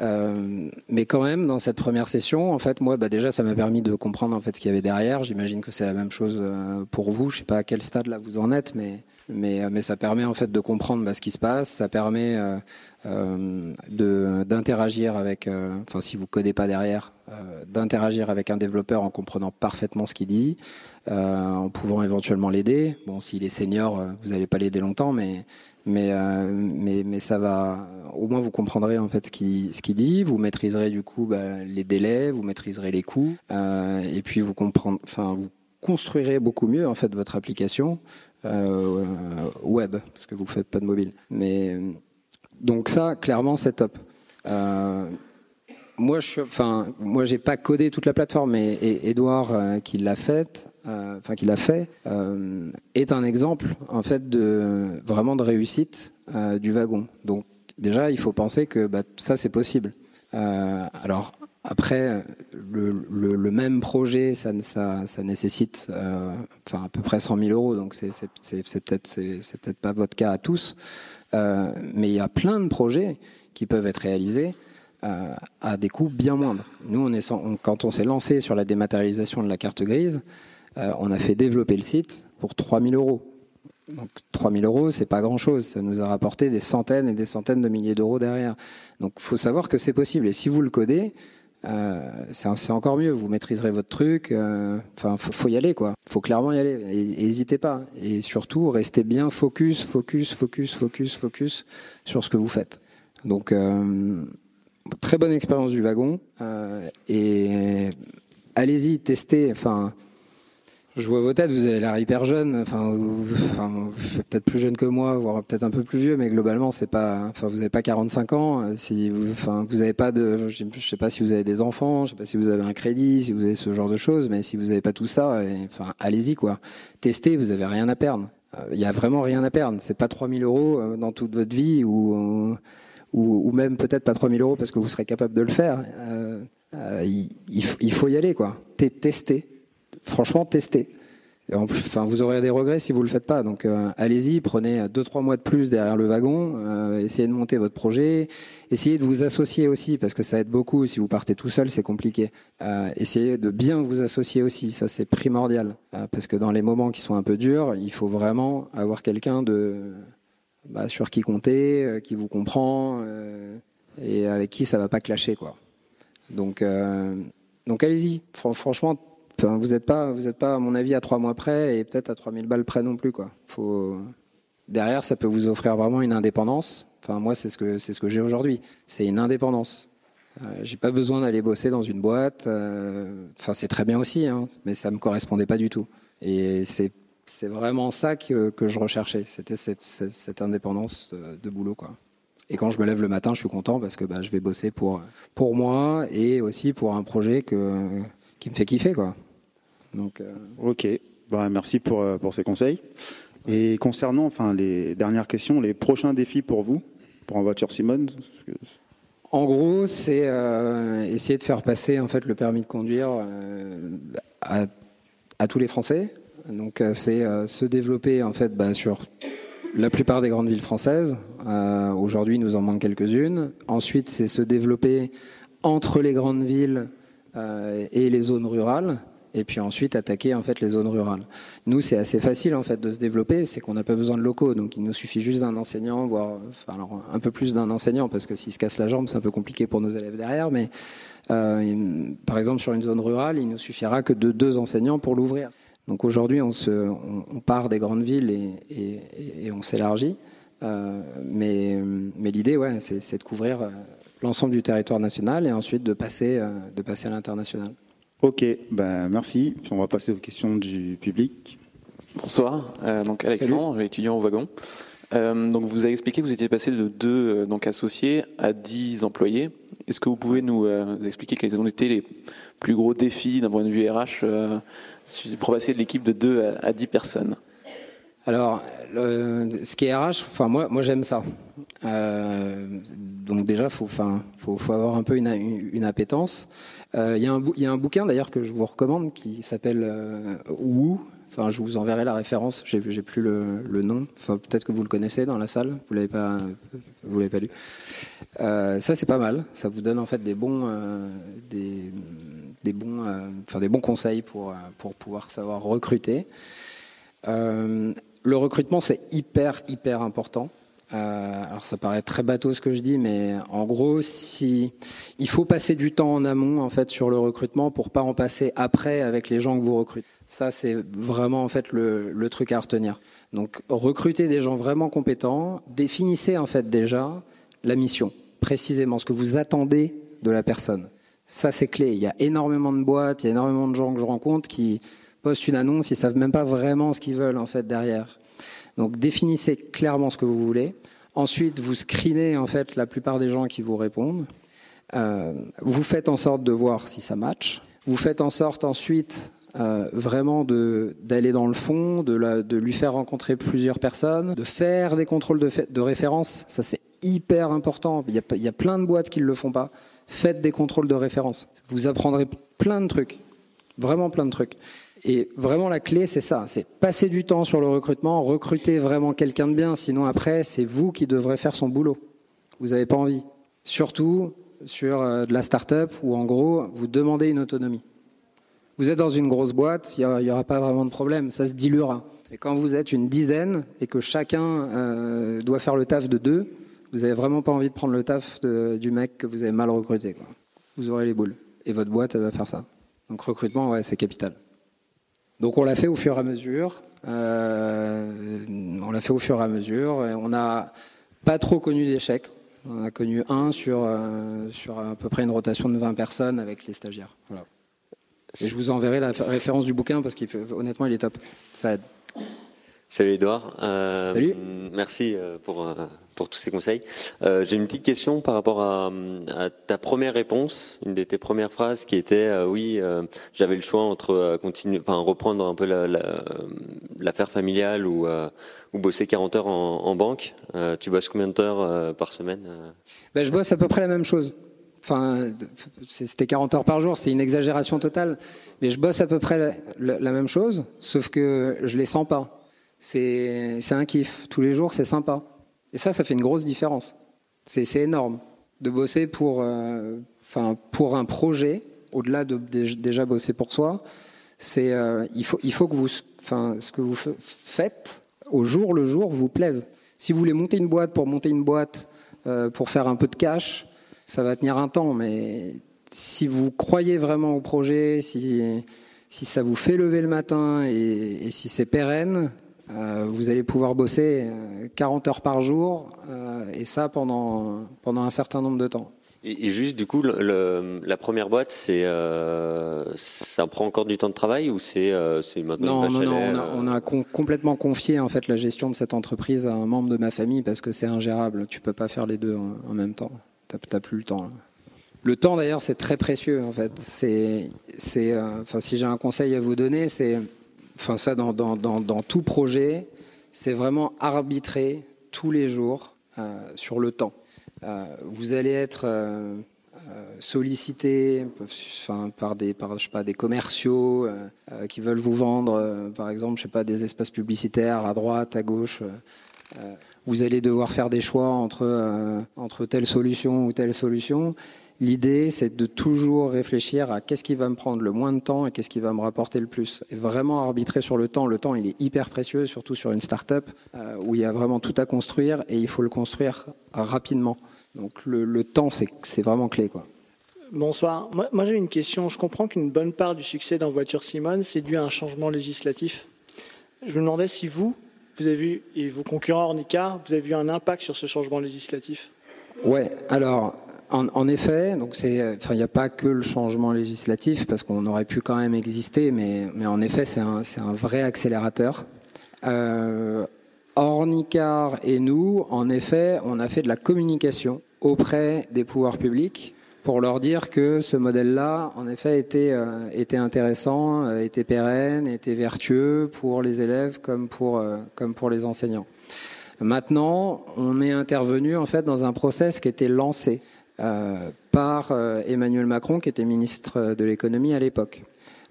Euh, mais quand même, dans cette première session, en fait, moi, bah, déjà, ça m'a permis de comprendre en fait ce qu'il y avait derrière. J'imagine que c'est la même chose pour vous. Je sais pas à quel stade là vous en êtes, mais mais, mais ça permet en fait de comprendre bah, ce qui se passe. Ça permet euh, euh, d'interagir avec, euh, enfin si vous codez pas derrière, euh, d'interagir avec un développeur en comprenant parfaitement ce qu'il dit, en pouvant éventuellement l'aider. Bon, s'il est senior, vous n'allez pas l'aider longtemps, mais mais, mais, ça va. Au moins, vous comprendrez en fait ce qu'il ce dit. Vous maîtriserez du coup bah, les délais, vous maîtriserez les coûts, et puis vous comprendre, enfin vous construirez beaucoup mieux en fait votre application euh, web parce que vous faites pas de mobile. Mais donc ça, clairement, c'est top. Euh, moi, je, enfin, moi, j'ai pas codé toute la plateforme, mais Edouard euh, qui l'a fait, enfin qui l'a fait, est un exemple en fait de vraiment de réussite du wagon. Donc déjà, il faut penser que bah, ça, c'est possible. alors après, le, même projet, ça, nécessite euh, enfin, à peu près 100 000 euros, donc c'est peut-être peut-être pas votre cas à tous, euh, mais il y a plein de projets qui peuvent être réalisés euh, à des coûts bien moindres. Nous, quand on s'est lancé sur la dématérialisation de la carte grise, on a fait développer le site pour 3 000 euros. Donc 3 000 euros, c'est pas grand-chose. Ça nous a rapporté des centaines et des centaines de milliers d'euros derrière. Donc, il faut savoir que c'est possible. Et si vous le codez, euh, c'est encore mieux. Vous maîtriserez votre truc. Euh, enfin, faut, y aller, quoi. Faut clairement y aller. N'hésitez pas. Et surtout, restez bien focus, focus, focus, focus, focus sur ce que vous faites. Donc, euh, très bonne expérience du wagon. et allez-y, testez. Enfin, je vois vos têtes, vous avez l'air hyper jeune, enfin, enfin peut-être plus jeune que moi, voire peut-être un peu plus vieux, mais globalement, c'est pas, enfin, vous n'avez pas 45 ans, si vous, enfin, vous avez pas de, je sais pas si vous avez des enfants, je sais pas si vous avez un crédit, si vous avez ce genre de choses, mais si vous n'avez pas tout ça, enfin, allez-y, quoi. Testez, vous avez rien à perdre. Il y a vraiment rien à perdre. C'est pas 3000 euros euh, dans toute votre vie ou, ou, même peut-être pas 3000 euros parce que vous serez capable de le faire. Euh, euh, il, il, faut y aller, quoi. Tester franchement, testez. Enfin, vous aurez des regrets si vous le faites pas. Donc, euh, allez-y, prenez deux trois mois de plus derrière le wagon, euh, essayez de monter votre projet, essayez de vous associer aussi parce que ça aide beaucoup. Si vous partez tout seul, c'est compliqué. Euh, essayez de bien vous associer aussi, ça c'est primordial parce que dans les moments qui sont un peu durs, il faut vraiment avoir quelqu'un de bah, sur qui compter, qui vous comprend et avec qui ça va pas clasher quoi. Donc, donc allez-y. franchement vous n'êtes pas, vous êtes pas, à mon avis, à trois mois près et peut-être à 3000 balles près non plus. Quoi. Faut... Derrière, ça peut vous offrir vraiment une indépendance. Enfin, moi, c'est ce que, c'est ce que j'ai aujourd'hui. C'est une indépendance. Euh, j'ai pas besoin d'aller bosser dans une boîte. Euh, enfin, c'est très bien aussi, hein, mais ça me correspondait pas du tout. Et c'est, c'est vraiment ça que, que je recherchais. C'était cette, cette, indépendance de, de, boulot, quoi. Et quand je me lève le matin, je suis content parce que bah, je vais bosser pour, pour moi et aussi pour un projet que, qui me fait kiffer, quoi. Donc, euh, Ok, bah, merci pour, euh, pour ces conseils. Et concernant enfin, les dernières questions, les prochains défis pour vous, pour en voiture Simone En gros, c'est euh, essayer de faire passer en fait, le permis de conduire à, à, tous les Français. Donc, c'est se développer en fait, bah, sur la plupart des grandes villes françaises. Aujourd'hui, nous en manque quelques-unes. Ensuite, c'est se développer entre les grandes villes et les zones rurales et puis ensuite attaquer en fait les zones rurales. Nous, c'est assez facile en fait de se développer, c'est qu'on n'a pas besoin de locaux, donc il nous suffit juste d'un enseignant, voire alors un peu plus d'un enseignant, parce que s'il se casse la jambe, c'est un peu compliqué pour nos élèves derrière. Mais euh, par exemple, sur une zone rurale, il nous suffira que de deux enseignants pour l'ouvrir. Donc aujourd'hui, on, part des grandes villes et, on s'élargit. Euh, mais, l'idée, c'est de couvrir euh, l'ensemble du territoire national et ensuite de passer à l'international. Ok, ben merci. on va passer aux questions du public. Bonsoir, euh, donc Alexandre, étudiant au wagon. Euh, donc vous avez expliqué que vous étiez passé de deux euh, donc associés à dix employés. Est-ce que vous pouvez nous expliquer quels ont été les plus gros défis d'un point de vue RH pour passer de l'équipe de deux à, dix personnes? Alors, ce qui est RH, enfin moi, moi j'aime ça. donc déjà, faut, enfin, faut, faut avoir un peu une, une appétence. Euh, il y, a un bouquin d'ailleurs que je vous recommande qui s'appelle euh, Woo. Enfin, je vous enverrai la référence. J'ai, plus le, nom. Enfin, peut-être que vous le connaissez dans la salle. Vous l'avez pas, vous l'avez pas lu. Euh, ça, c'est pas mal. Ça vous donne en fait des bons, des, bons, enfin des bons conseils pour pour pouvoir savoir recruter. le recrutement, c'est hyper hyper important. Euh, alors ça paraît très bateau ce que je dis, mais en gros, il faut passer du temps en amont en fait sur le recrutement pour pas en passer après avec les gens que vous recrutez. Ça c'est vraiment en fait le, le truc à retenir. Donc recrutez des gens vraiment compétents, définissez en fait déjà la mission, précisément ce que vous attendez de la personne. Ça c'est clé. Il y a énormément de boîtes, il y a énormément de gens que je rencontre qui postent une annonce, ils savent même pas vraiment ce qu'ils veulent en fait derrière. Donc définissez clairement ce que vous voulez. Ensuite, vous screenez en fait la plupart des gens qui vous répondent. Euh, vous faites en sorte de voir si ça match. Vous faites en sorte ensuite euh, vraiment d'aller dans le fond, de, de, lui faire rencontrer plusieurs personnes, de faire des contrôles de, de référence. Ça c'est hyper important. Il y, a, il y, a, plein de boîtes qui ne le font pas. Faites des contrôles de référence. Vous apprendrez plein de trucs, vraiment plein de trucs. Et vraiment, la clé, c'est ça. C'est passer du temps sur le recrutement, recruter vraiment quelqu'un de bien. Sinon, après, c'est vous qui devrez faire son boulot. Vous n'avez pas envie. Surtout sur euh, de la start-up où, en gros, vous demandez une autonomie. Vous êtes dans une grosse boîte, il n'y aura pas vraiment de problème. Ça se diluera. Et quand vous êtes une dizaine et que chacun euh, doit faire le taf de deux, vous n'avez vraiment pas envie de prendre le taf du mec que vous avez mal recruté. Vous aurez les boules. Et votre boîte, va faire ça. Donc, recrutement, ouais, c'est capital. Donc on l'a fait au fur et à mesure. Euh, on l'a fait au fur et à mesure. Et on n'a pas trop connu d'échecs. On a connu un sur, euh, sur à peu près une rotation de 20 personnes avec les stagiaires. Voilà. Et je vous enverrai la référence du bouquin parce qu'honnêtement, il est top. Ça aide. Salut Edouard. Euh, Salut. Merci pour, pour tous ces conseils. Euh, J'ai une petite question par rapport à, ta première réponse, une de tes premières phrases qui était euh, oui, euh, j'avais le choix entre continuer, enfin reprendre un peu l'affaire la, la, familiale ou, bosser 40 heures en, banque. tu bosses combien de heures par semaine ben, Je bosse à peu près la même chose. Enfin, c'était 40 heures par jour, c'est une exagération totale. Mais je bosse à peu près la, la, la même chose, sauf que je les sens pas c'est un kiff. Tous les jours, c'est sympa. Et ça, ça fait une grosse différence. C'est énorme de bosser pour, euh, pour un projet, au-delà de, déjà bosser pour soi. Euh, il, faut, il faut que vous, ce que vous faites au jour le jour vous plaise. Si vous voulez monter une boîte pour monter une boîte, euh, pour faire un peu de cash, ça va tenir un temps. Mais si vous croyez vraiment au projet, si, si ça vous fait lever le matin et, si c'est pérenne, vous allez pouvoir bosser 40 euh, heures par jour euh, et ça pendant, pendant un certain nombre de temps. Et, juste du coup, le, la première boîte, c'est euh, ça prend encore du temps de travail ou c'est euh, maintenant Non, non, non, on a, on a com complètement confié en fait la gestion de cette entreprise à un membre de ma famille parce que c'est ingérable. Tu peux pas faire les deux en, en même temps. T'as as plus le temps. Le temps d'ailleurs, c'est très précieux en fait. C'est, c'est, enfin, si j'ai un conseil à vous donner, c'est enfin ça dans, dans, dans, tout projet, c'est vraiment arbitrer tous les jours euh, sur le temps. Euh, vous allez être euh, sollicité enfin, par des par je sais pas des commerciaux qui veulent vous vendre par exemple je sais pas des espaces publicitaires à droite à gauche vous allez devoir faire des choix entre entre telle solution ou telle solution L'idée, c'est de toujours réfléchir à qu'est-ce qui va me prendre le moins de temps et qu'est-ce qui va me rapporter le plus. Et vraiment arbitrer sur le temps. Le temps, il est hyper précieux, surtout sur une start-up euh, où il y a vraiment tout à construire et il faut le construire rapidement. Donc le, le temps, c'est vraiment clé. Quoi. Bonsoir. Moi, moi j'ai une question. Je comprends qu'une bonne part du succès dans Voiture Simone, c'est dû à un changement législatif. Je me demandais si vous, vous avez vu, et vos concurrents Ornicar, vous avez vu un impact sur ce changement législatif? Ouais, alors en, effet, donc c'est, enfin, il n'y a pas que le changement législatif parce qu'on aurait pu quand même exister, mais, mais en effet, c'est un, c'est un vrai accélérateur. Euh, et nous, en effet, on a fait de la communication auprès des pouvoirs publics pour leur dire que ce modèle-là, en effet, était, euh, était intéressant, euh, était pérenne, était vertueux pour les élèves comme pour, euh, comme pour les enseignants. Maintenant, on est intervenu en fait dans un process qui était lancé euh, par euh, Emmanuel Macron, qui était ministre de l'économie à l'époque.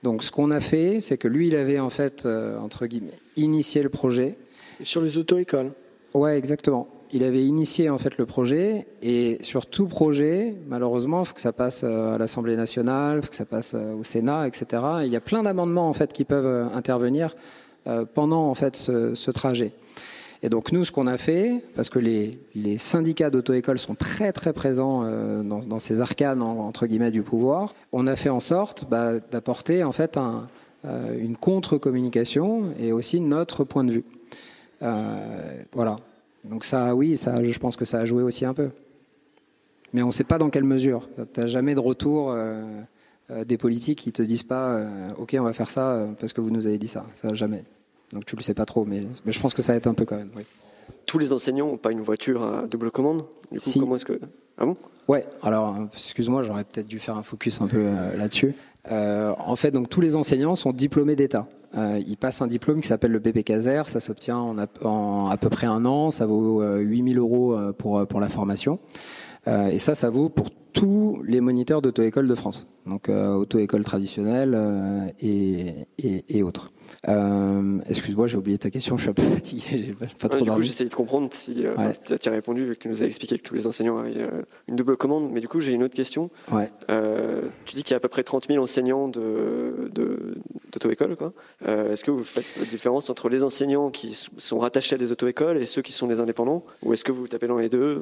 Donc, ce qu'on a fait, c'est que lui, il avait en fait, euh, entre guillemets, initié le projet. Et sur les auto-écoles Ouais, exactement. Il avait initié en fait le projet, et sur tout projet, malheureusement, il faut que ça passe à l'Assemblée nationale, il faut que ça passe au Sénat, etc. Et il y a plein d'amendements en fait qui peuvent intervenir pendant en fait ce, ce trajet. Et donc nous, ce qu'on a fait, parce que les, syndicats d'auto-école sont très très présents euh, dans, ces arcanes entre guillemets du pouvoir, on a fait en sorte bah, d'apporter en fait euh, une contre-communication et aussi notre point de vue. Euh, voilà. Donc ça, oui, je pense que ça a joué aussi un peu. Mais on ne sait pas dans quelle mesure. Tu n'as jamais de retour des politiques qui te disent pas OK, on va faire ça parce que vous nous avez dit ça. Ça, jamais. Donc tu le sais pas trop, mais, mais je pense que ça être un peu quand même. Oui. Tous les enseignants n'ont pas une voiture à double commande? Du coup, Si. comment est-ce que. Ah bon? Ouais, alors excuse-moi, j'aurais peut-être dû faire un focus un peu euh, là-dessus. Euh, en fait, donc tous les enseignants sont diplômés d'État. Euh, ils passent un diplôme qui s'appelle le BPCASER, ça s'obtient en, à- en à peu près un an, ça vaut euh, 8000 euros pour, pour la formation. Euh, et ça, ça vaut pour tous les moniteurs d'auto-école de France, donc euh, auto-école traditionnelle euh, et, et, et autres. Euh, Excuse-moi, j'ai oublié ta question, je suis un peu (laughs) fatigué, j'ai pas, pas Ouais, trop Du coup, j'essayais de comprendre si euh, Ouais. tu as répondu, vu que tu nous as expliqué que tous les enseignants avaient euh, une double commande. Mais du coup, j'ai une autre question. Ouais. Tu dis qu'il y a à peu près 30 000 enseignants de, de, d'auto-école. quoi. Euh, est-ce que vous faites la différence entre les enseignants qui sont rattachés à des auto-écoles et ceux qui sont des indépendants? Ou est-ce que vous tapez dans les deux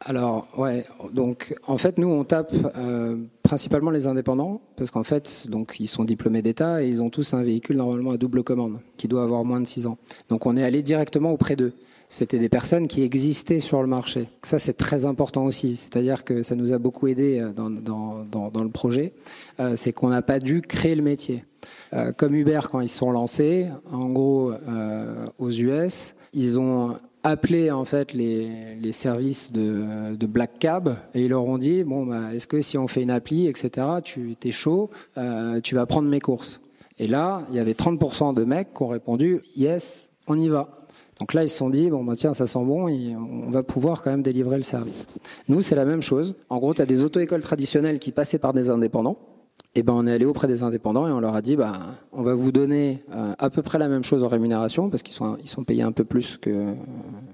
Alors, ouais, donc en fait, nous, on tape euh, principalement les indépendants, parce qu'en fait, donc ils sont diplômés d'État et ils ont tous un véhicule normalement à double commande, qui doit avoir moins de 6 ans. Donc on est allé directement auprès d'eux. C'était des personnes qui existaient sur le marché. Ça, c'est très important aussi. C'est-à-dire que ça nous a beaucoup aidé euh, dans, le projet. Euh, c'est qu'on n'a pas dû créer le métier. Euh, comme Uber, quand ils sont lancés, en gros, aux US, ils ont appelé en fait les, services de, Black Cab et ils leur ont dit bon bah est-ce que si on fait une appli etc tu t'es chaud tu vas prendre mes courses et là il y avait 30% de mecs qui ont répondu yes on y va donc là ils se sont dit bon bah tiens ça sent bon et on va pouvoir quand même délivrer le service. Nous c'est la même chose. En gros tu as des auto-écoles traditionnelles qui passaient par des indépendants. Et ben on est allé auprès des indépendants et on leur a dit bah on va vous donner euh, à peu près la même chose en rémunération parce qu'ils sont ils sont payés un peu plus que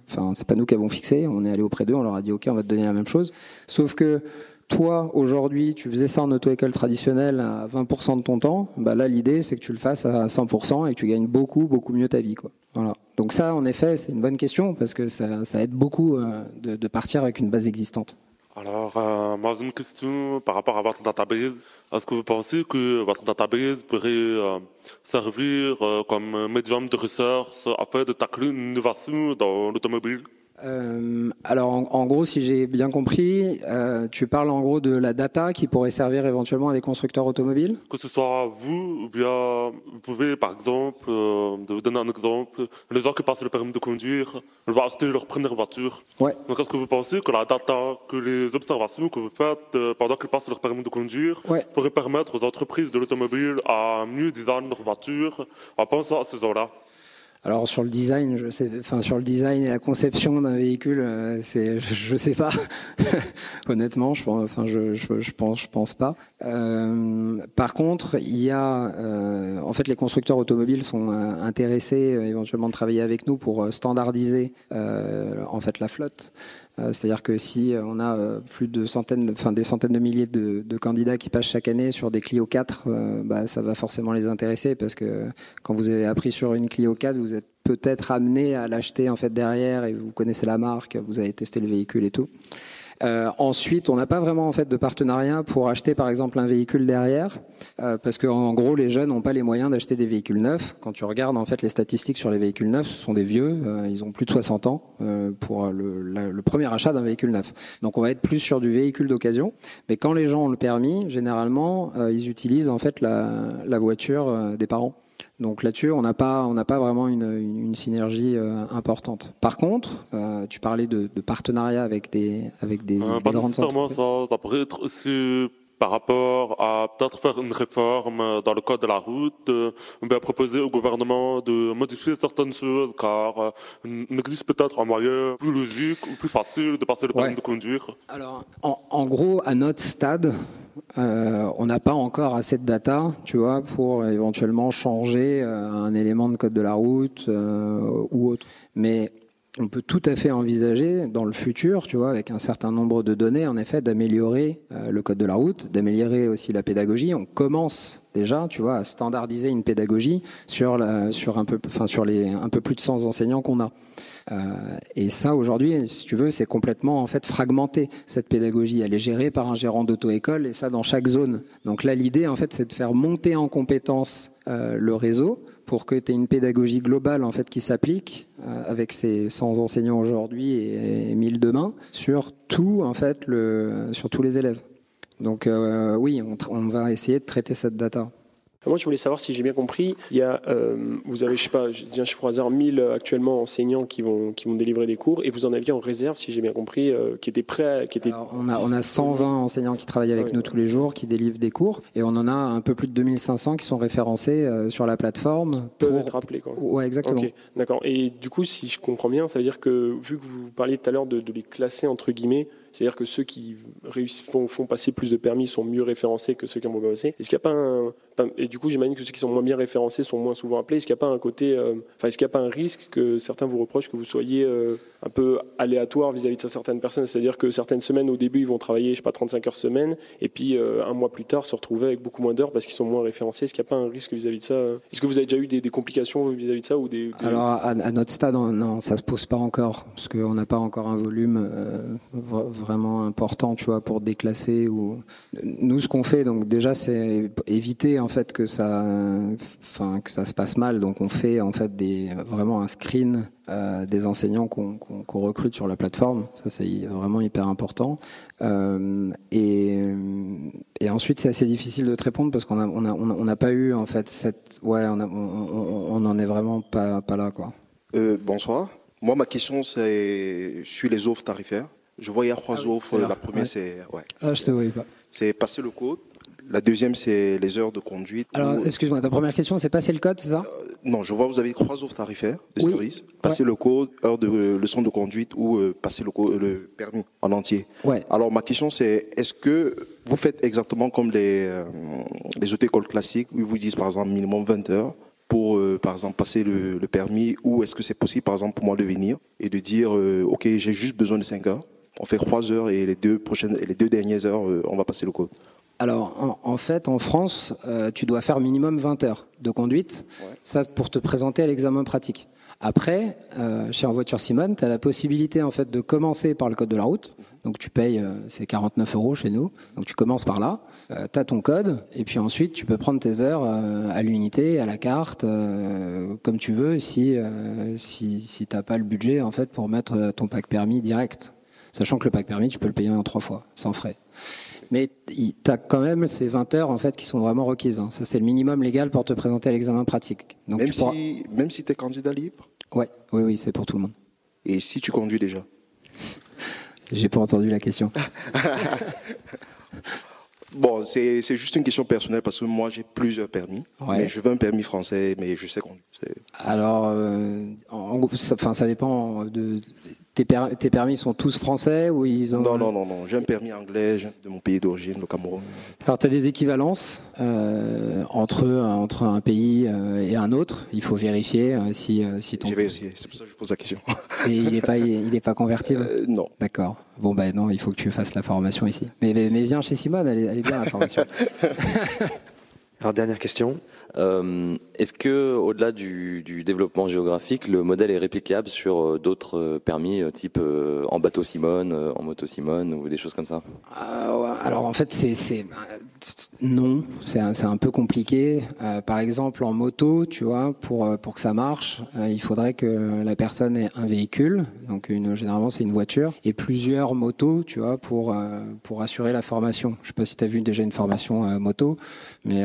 enfin c'est pas nous qui avons fixé. On est allé auprès d'eux on leur a dit ok on va te donner la même chose. Sauf que toi aujourd'hui tu faisais ça en auto-école traditionnelle à 20% de ton temps. Bah là l'idée c'est que tu le fasses à 100% et que tu gagnes beaucoup beaucoup mieux ta vie quoi. Voilà donc ça en effet c'est une bonne question parce que ça, aide beaucoup euh, de, partir avec une base existante Alors, euh, moi, une question par rapport à votre database. Est-ce que vous pensez que votre database pourrait euh, servir euh, comme médium de recherche afin de tacler une innovation dans l'automobile? Euh, alors en, en gros, si j'ai bien compris, euh, tu parles en gros de la data qui pourrait servir éventuellement à des constructeurs automobiles? Que ce soit vous ou bien vous pouvez, par exemple, euh, de vous donner un exemple, les gens qui passent le permis de conduire vont acheter leur première voiture. Ouais. Donc, est-ce que vous pensez que la data, que les observations que vous faites pendant qu'ils passent leur permis de conduire Ouais. pourraient permettre aux entreprises de l'automobile à mieux design leur voiture en pensant à ces gens-là? Alors sur le design, je sais, enfin sur le design et la conception d'un véhicule, euh, c'est, (laughs) je sais pas. (laughs) Honnêtement, je enfin je, je, je pense, je pense pas. Euh, par contre, il y a, euh, en fait, les constructeurs automobiles sont euh, intéressés euh, éventuellement de travailler avec nous pour standardiser en fait la flotte. Euh, C'est-à-dire que si euh, on a euh, plus de centaines, enfin des centaines de milliers de, candidats qui passent chaque année sur des Clio 4, euh, bah, ça va forcément les intéresser parce que quand vous avez appris sur une Clio 4, vous êtes peut-être amené à l'acheter en fait derrière et vous connaissez la marque, vous avez testé le véhicule et tout. Euh, ensuite, on n'a pas vraiment en fait de partenariat pour acheter par exemple un véhicule derrière, euh, parce qu'en en gros les jeunes n'ont pas les moyens d'acheter des véhicules neufs. Quand tu regardes en fait les statistiques sur les véhicules neufs, ce sont des vieux, euh, ils ont plus de 60 ans euh, pour le, le premier achat d'un véhicule neuf. Donc on va être plus sur du véhicule d'occasion. Mais quand les gens ont le permis, généralement euh, ils utilisent en fait la, la voiture euh, des parents. Donc là-dessus, on n'a pas, on n'a pas vraiment une, une, une synergie euh, importante. Par contre, euh, tu parlais de, de partenariat avec des, avec des, Euh, des Pas grandes nécessairement entreprises. ça, ça pourrait être aussi par rapport à peut-être faire une réforme dans le code de la route, euh, ou bien proposer au gouvernement de modifier certaines choses, car il existe peut-être un moyen plus logique ou plus facile de passer le permis Ouais. de conduire. Alors, en, en gros, à notre stade, euh, on n'a pas encore assez de data, tu vois, pour éventuellement changer euh, un élément de code de la route euh, ou autre. Mais on peut tout à fait envisager dans le futur, tu vois, avec un certain nombre de données, en effet, d'améliorer le code de la route, d'améliorer aussi la pédagogie. On commence déjà, tu vois, à standardiser une pédagogie sur, sur, un, peu, enfin, sur les un peu plus de 100 enseignants qu'on a. Euh, et ça, aujourd'hui, si tu veux, c'est complètement en fait fragmenté cette pédagogie. Elle est gérée par un gérant d'auto-école et ça dans chaque zone. Donc là, l'idée, en fait, c'est de faire monter en compétence euh, le réseau pour que tu aies une pédagogie globale en fait qui s'applique euh, avec ces 100 enseignants aujourd'hui et, 1000 demain sur tout en fait sur tous les élèves. Donc oui, on, va essayer de traiter cette data. Moi, je voulais savoir si j'ai bien compris. Il y a, euh, vous avez, je sais pas, je dis un chiffre au hasard, 1000 actuellement enseignants qui vont, qui vont délivrer des cours, et vous en aviez en réserve, si j'ai bien compris, euh, qui étaient prêts, à, qui étaient. Alors, on a, on a 120 enseignants qui travaillent avec nous tous les jours, qui délivrent des cours, et on en a un peu plus de 2500 qui sont référencés euh, sur la plateforme. Peuvent être appelés, quoi. Ouais, exactement. Ok, d'accord. Et du coup, si je comprends bien, ça veut dire que vu que vous parliez tout à l'heure de, de les classer entre guillemets, c'est-à-dire que ceux qui font, font, passer plus de permis sont mieux référencés que ceux qui ont pas passé. Est-ce qu'il n'y a pas et du coup, j'imagine que ceux qui sont moins bien référencés sont moins souvent appelés. Est-ce qu'il n'y a pas un côté, euh, enfin, est-ce qu'il n'y a pas un risque que certains vous reprochent que vous soyez euh, un peu aléatoire vis-à-vis de certaines personnes C'est-à-dire que certaines semaines, au début, ils vont travailler, je sais pas, 35 heures semaine, et puis euh, un mois plus tard, se retrouver avec beaucoup moins d'heures parce qu'ils sont moins référencés. Est-ce qu'il n'y a pas un risque vis-à-vis de ça Est-ce que vous avez déjà eu des, complications vis-à-vis de ça ou des. Alors, à, notre stade, non, ça se pose pas encore parce qu'on n'a pas encore un volume vraiment important, tu vois, pour déclasser ou nous, ce qu'on fait, donc déjà, c'est éviter en fait que ça enfin que ça se passe mal. Donc on fait en fait des vraiment un screen euh, des enseignants qu'on qu recrute sur la plateforme. Ça c'est vraiment hyper important. Euh, et, et ensuite c'est assez difficile de te répondre parce qu'on a on a on n'a pas eu en fait cette ouais on on n'en est vraiment pas pas là quoi. Euh, bonsoir. Moi ma question c'est sur les offres tarifaires. Je vois il y a trois ah offres. La première ouais. c'est ouais. Ah je te voyais pas. C'est passer le code. La deuxième, c'est les heures de conduite. Alors, excuse-moi, ta première question, c'est passer le code, c'est ça euh, Non, je vois, vous avez trois offres tarifaires de oui. service. Passer ouais. le code, heure de euh, leçon de conduite ou euh, passer le, code, le, permis en entier. Ouais. Alors, ma question, c'est est-ce que vous faites exactement comme les, les auto-écoles classiques où ils vous disent, par exemple, minimum 20 heures pour, euh, par exemple, passer le, le permis ou est-ce que c'est possible, par exemple, pour moi de venir et de dire, OK, j'ai juste besoin de 5 heures on fait 3 heures et les deux, prochaines, et les deux dernières heures, on va passer le code? Alors, en, en, fait, en France, euh, tu dois faire minimum 20 heures de conduite, ouais. ça pour te présenter à l'examen pratique. Après, euh, chez En Voiture Simone, tu as la possibilité en fait de commencer par le code de la route. Donc tu payes, euh, c'est 49 euros chez nous. Donc tu commences par là, euh, tu as ton code, et puis ensuite tu peux prendre tes heures euh, à l'unité, à la carte, euh, comme tu veux, si, si, si tu n'as pas le budget en fait pour mettre ton pack permis direct. Sachant que le pack permis, tu peux le payer en trois fois, sans frais mais tu as quand même ces 20 heures en fait qui sont vraiment requises. Hein. Ça c'est le minimum légal pour te présenter à l'examen pratique. Donc, même, pourras... si, même si tu es candidat libre ouais, Oui, oui, c'est pour tout le monde. Et si tu conduis déjà (laughs) J'ai pas entendu la question. (laughs) bon, c'est juste une question personnelle parce que moi j'ai plusieurs permis. Ouais. Mais je veux un permis français, mais je sais conduire. Alors, euh, en, enfin, ça dépend de tes, per tes, permis sont tous français ou ils ont... Non, non, non, non. j'ai un permis anglais de mon pays d'origine, le Cameroun. Alors tu as des équivalences euh, entre, entre un pays euh, et un autre. Il faut vérifier euh, si, si ton... J'ai vérifié, c'est pour ça que je pose la question. et il n'est pas, il est pas convertible euh, Non. D'accord. Bon, ben non, il faut que tu fasses la formation ici. Mais, mais, mais viens chez Simone, elle est, elle est bien la formation. (laughs) Alors dernière question. Euh, Est-ce que, au-delà du, du, développement géographique, le modèle est réplicable sur euh, d'autres permis, euh, type euh, en bateau Simone, euh, en moto Simone ou des choses comme ça? Alors en fait, c'est non, c'est un, peu compliqué. par exemple, en moto, tu vois, pour pour que ça marche, il faudrait que la personne ait un véhicule, donc généralement c'est une voiture, et plusieurs motos, tu vois, pour pour assurer la formation. Je sais pas si tu as vu déjà une formation moto, mais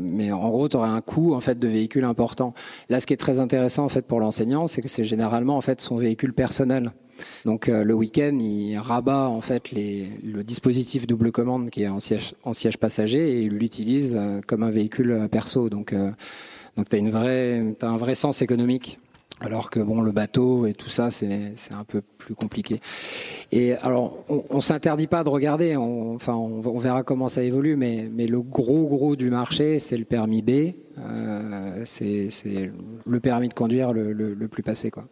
mais en gros tu aurais un coût en fait de véhicule important. Là, ce qui est très intéressant en fait pour l'enseignant, c'est que c'est généralement en fait son véhicule personnel. Donc euh, le week-end, il rabat en fait le dispositif double commande qui est en siège, passager et il l'utilise euh, comme un véhicule perso. Donc euh, donc t'as as un vrai sens économique. Alors que bon, le bateau et tout ça, c'est un peu plus compliqué. Et alors, on, on s'interdit pas de regarder. On, enfin, on, verra comment ça évolue, mais, mais le gros gros du marché, c'est le permis B. Euh, c'est le permis de conduire le, le, le plus passé, quoi.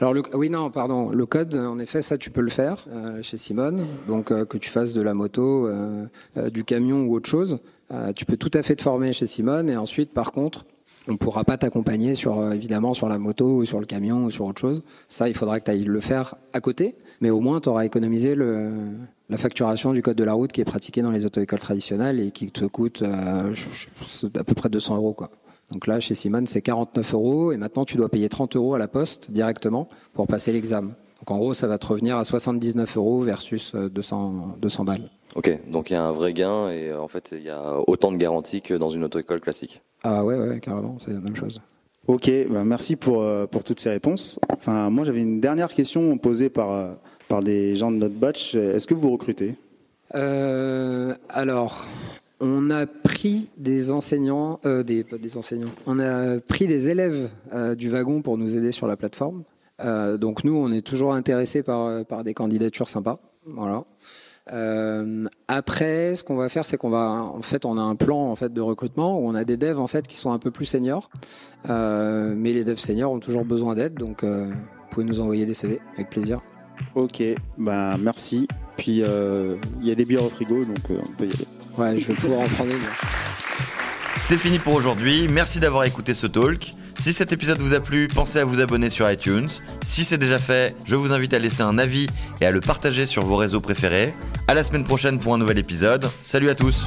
Alors oui non pardon. Le code en effet ça tu peux le faire euh, chez Simone. Donc euh, que tu fasses de la moto euh, du camion ou autre chose tu peux tout à fait te former chez Simone. Et ensuite par contre on pourra pas t'accompagner sur évidemment sur la moto ou sur le camion ou sur autre chose. Ça il faudra que tu ailles le faire à côté. Mais au moins tu auras économisé la facturation du code de la route qui est pratiqué dans les auto-écoles traditionnelles et qui te coûte à peu près 200 euros quoi. Donc là, chez Simone, c'est 49 euros et maintenant tu dois payer 30 euros à la poste directement pour passer l'examen. Donc en gros, ça va te revenir à 79 euros versus euh, 200, 200 balles. Ok, donc il y a un vrai gain et euh, en fait il y a autant de garanties que dans une auto-école classique. Ah ouais, ouais, carrément, c'est la même chose. Ok, bah merci pour, euh, pour toutes ces réponses. Enfin, moi, j'avais une dernière question posée par, euh, par des gens de notre batch. Est-ce que vous recrutez? Euh, alors, on a pris des enseignants, euh, des, enseignants, on a pris des élèves euh, du wagon pour nous aider sur la plateforme. Euh, donc nous, on est toujours intéressés par, des candidatures sympas. Voilà. Après, ce qu'on va faire, c'est qu'on va, en fait, on a un plan en fait de recrutement où on a des devs en fait qui sont un peu plus seniors, mais les devs seniors ont toujours besoin d'aide, donc vous pouvez nous envoyer des CV avec plaisir. Ok, bah merci. Puis il y a des bières au frigo, donc on peut y aller. Ouais, je vais pouvoir en prendre une. C'est fini pour aujourd'hui, merci d'avoir écouté ce talk. Si cet épisode vous a plu, pensez à vous abonner sur iTunes. Si c'est déjà fait, je vous invite à laisser un avis et à le partager sur vos réseaux préférés. À la semaine prochaine pour un nouvel épisode. Salut à tous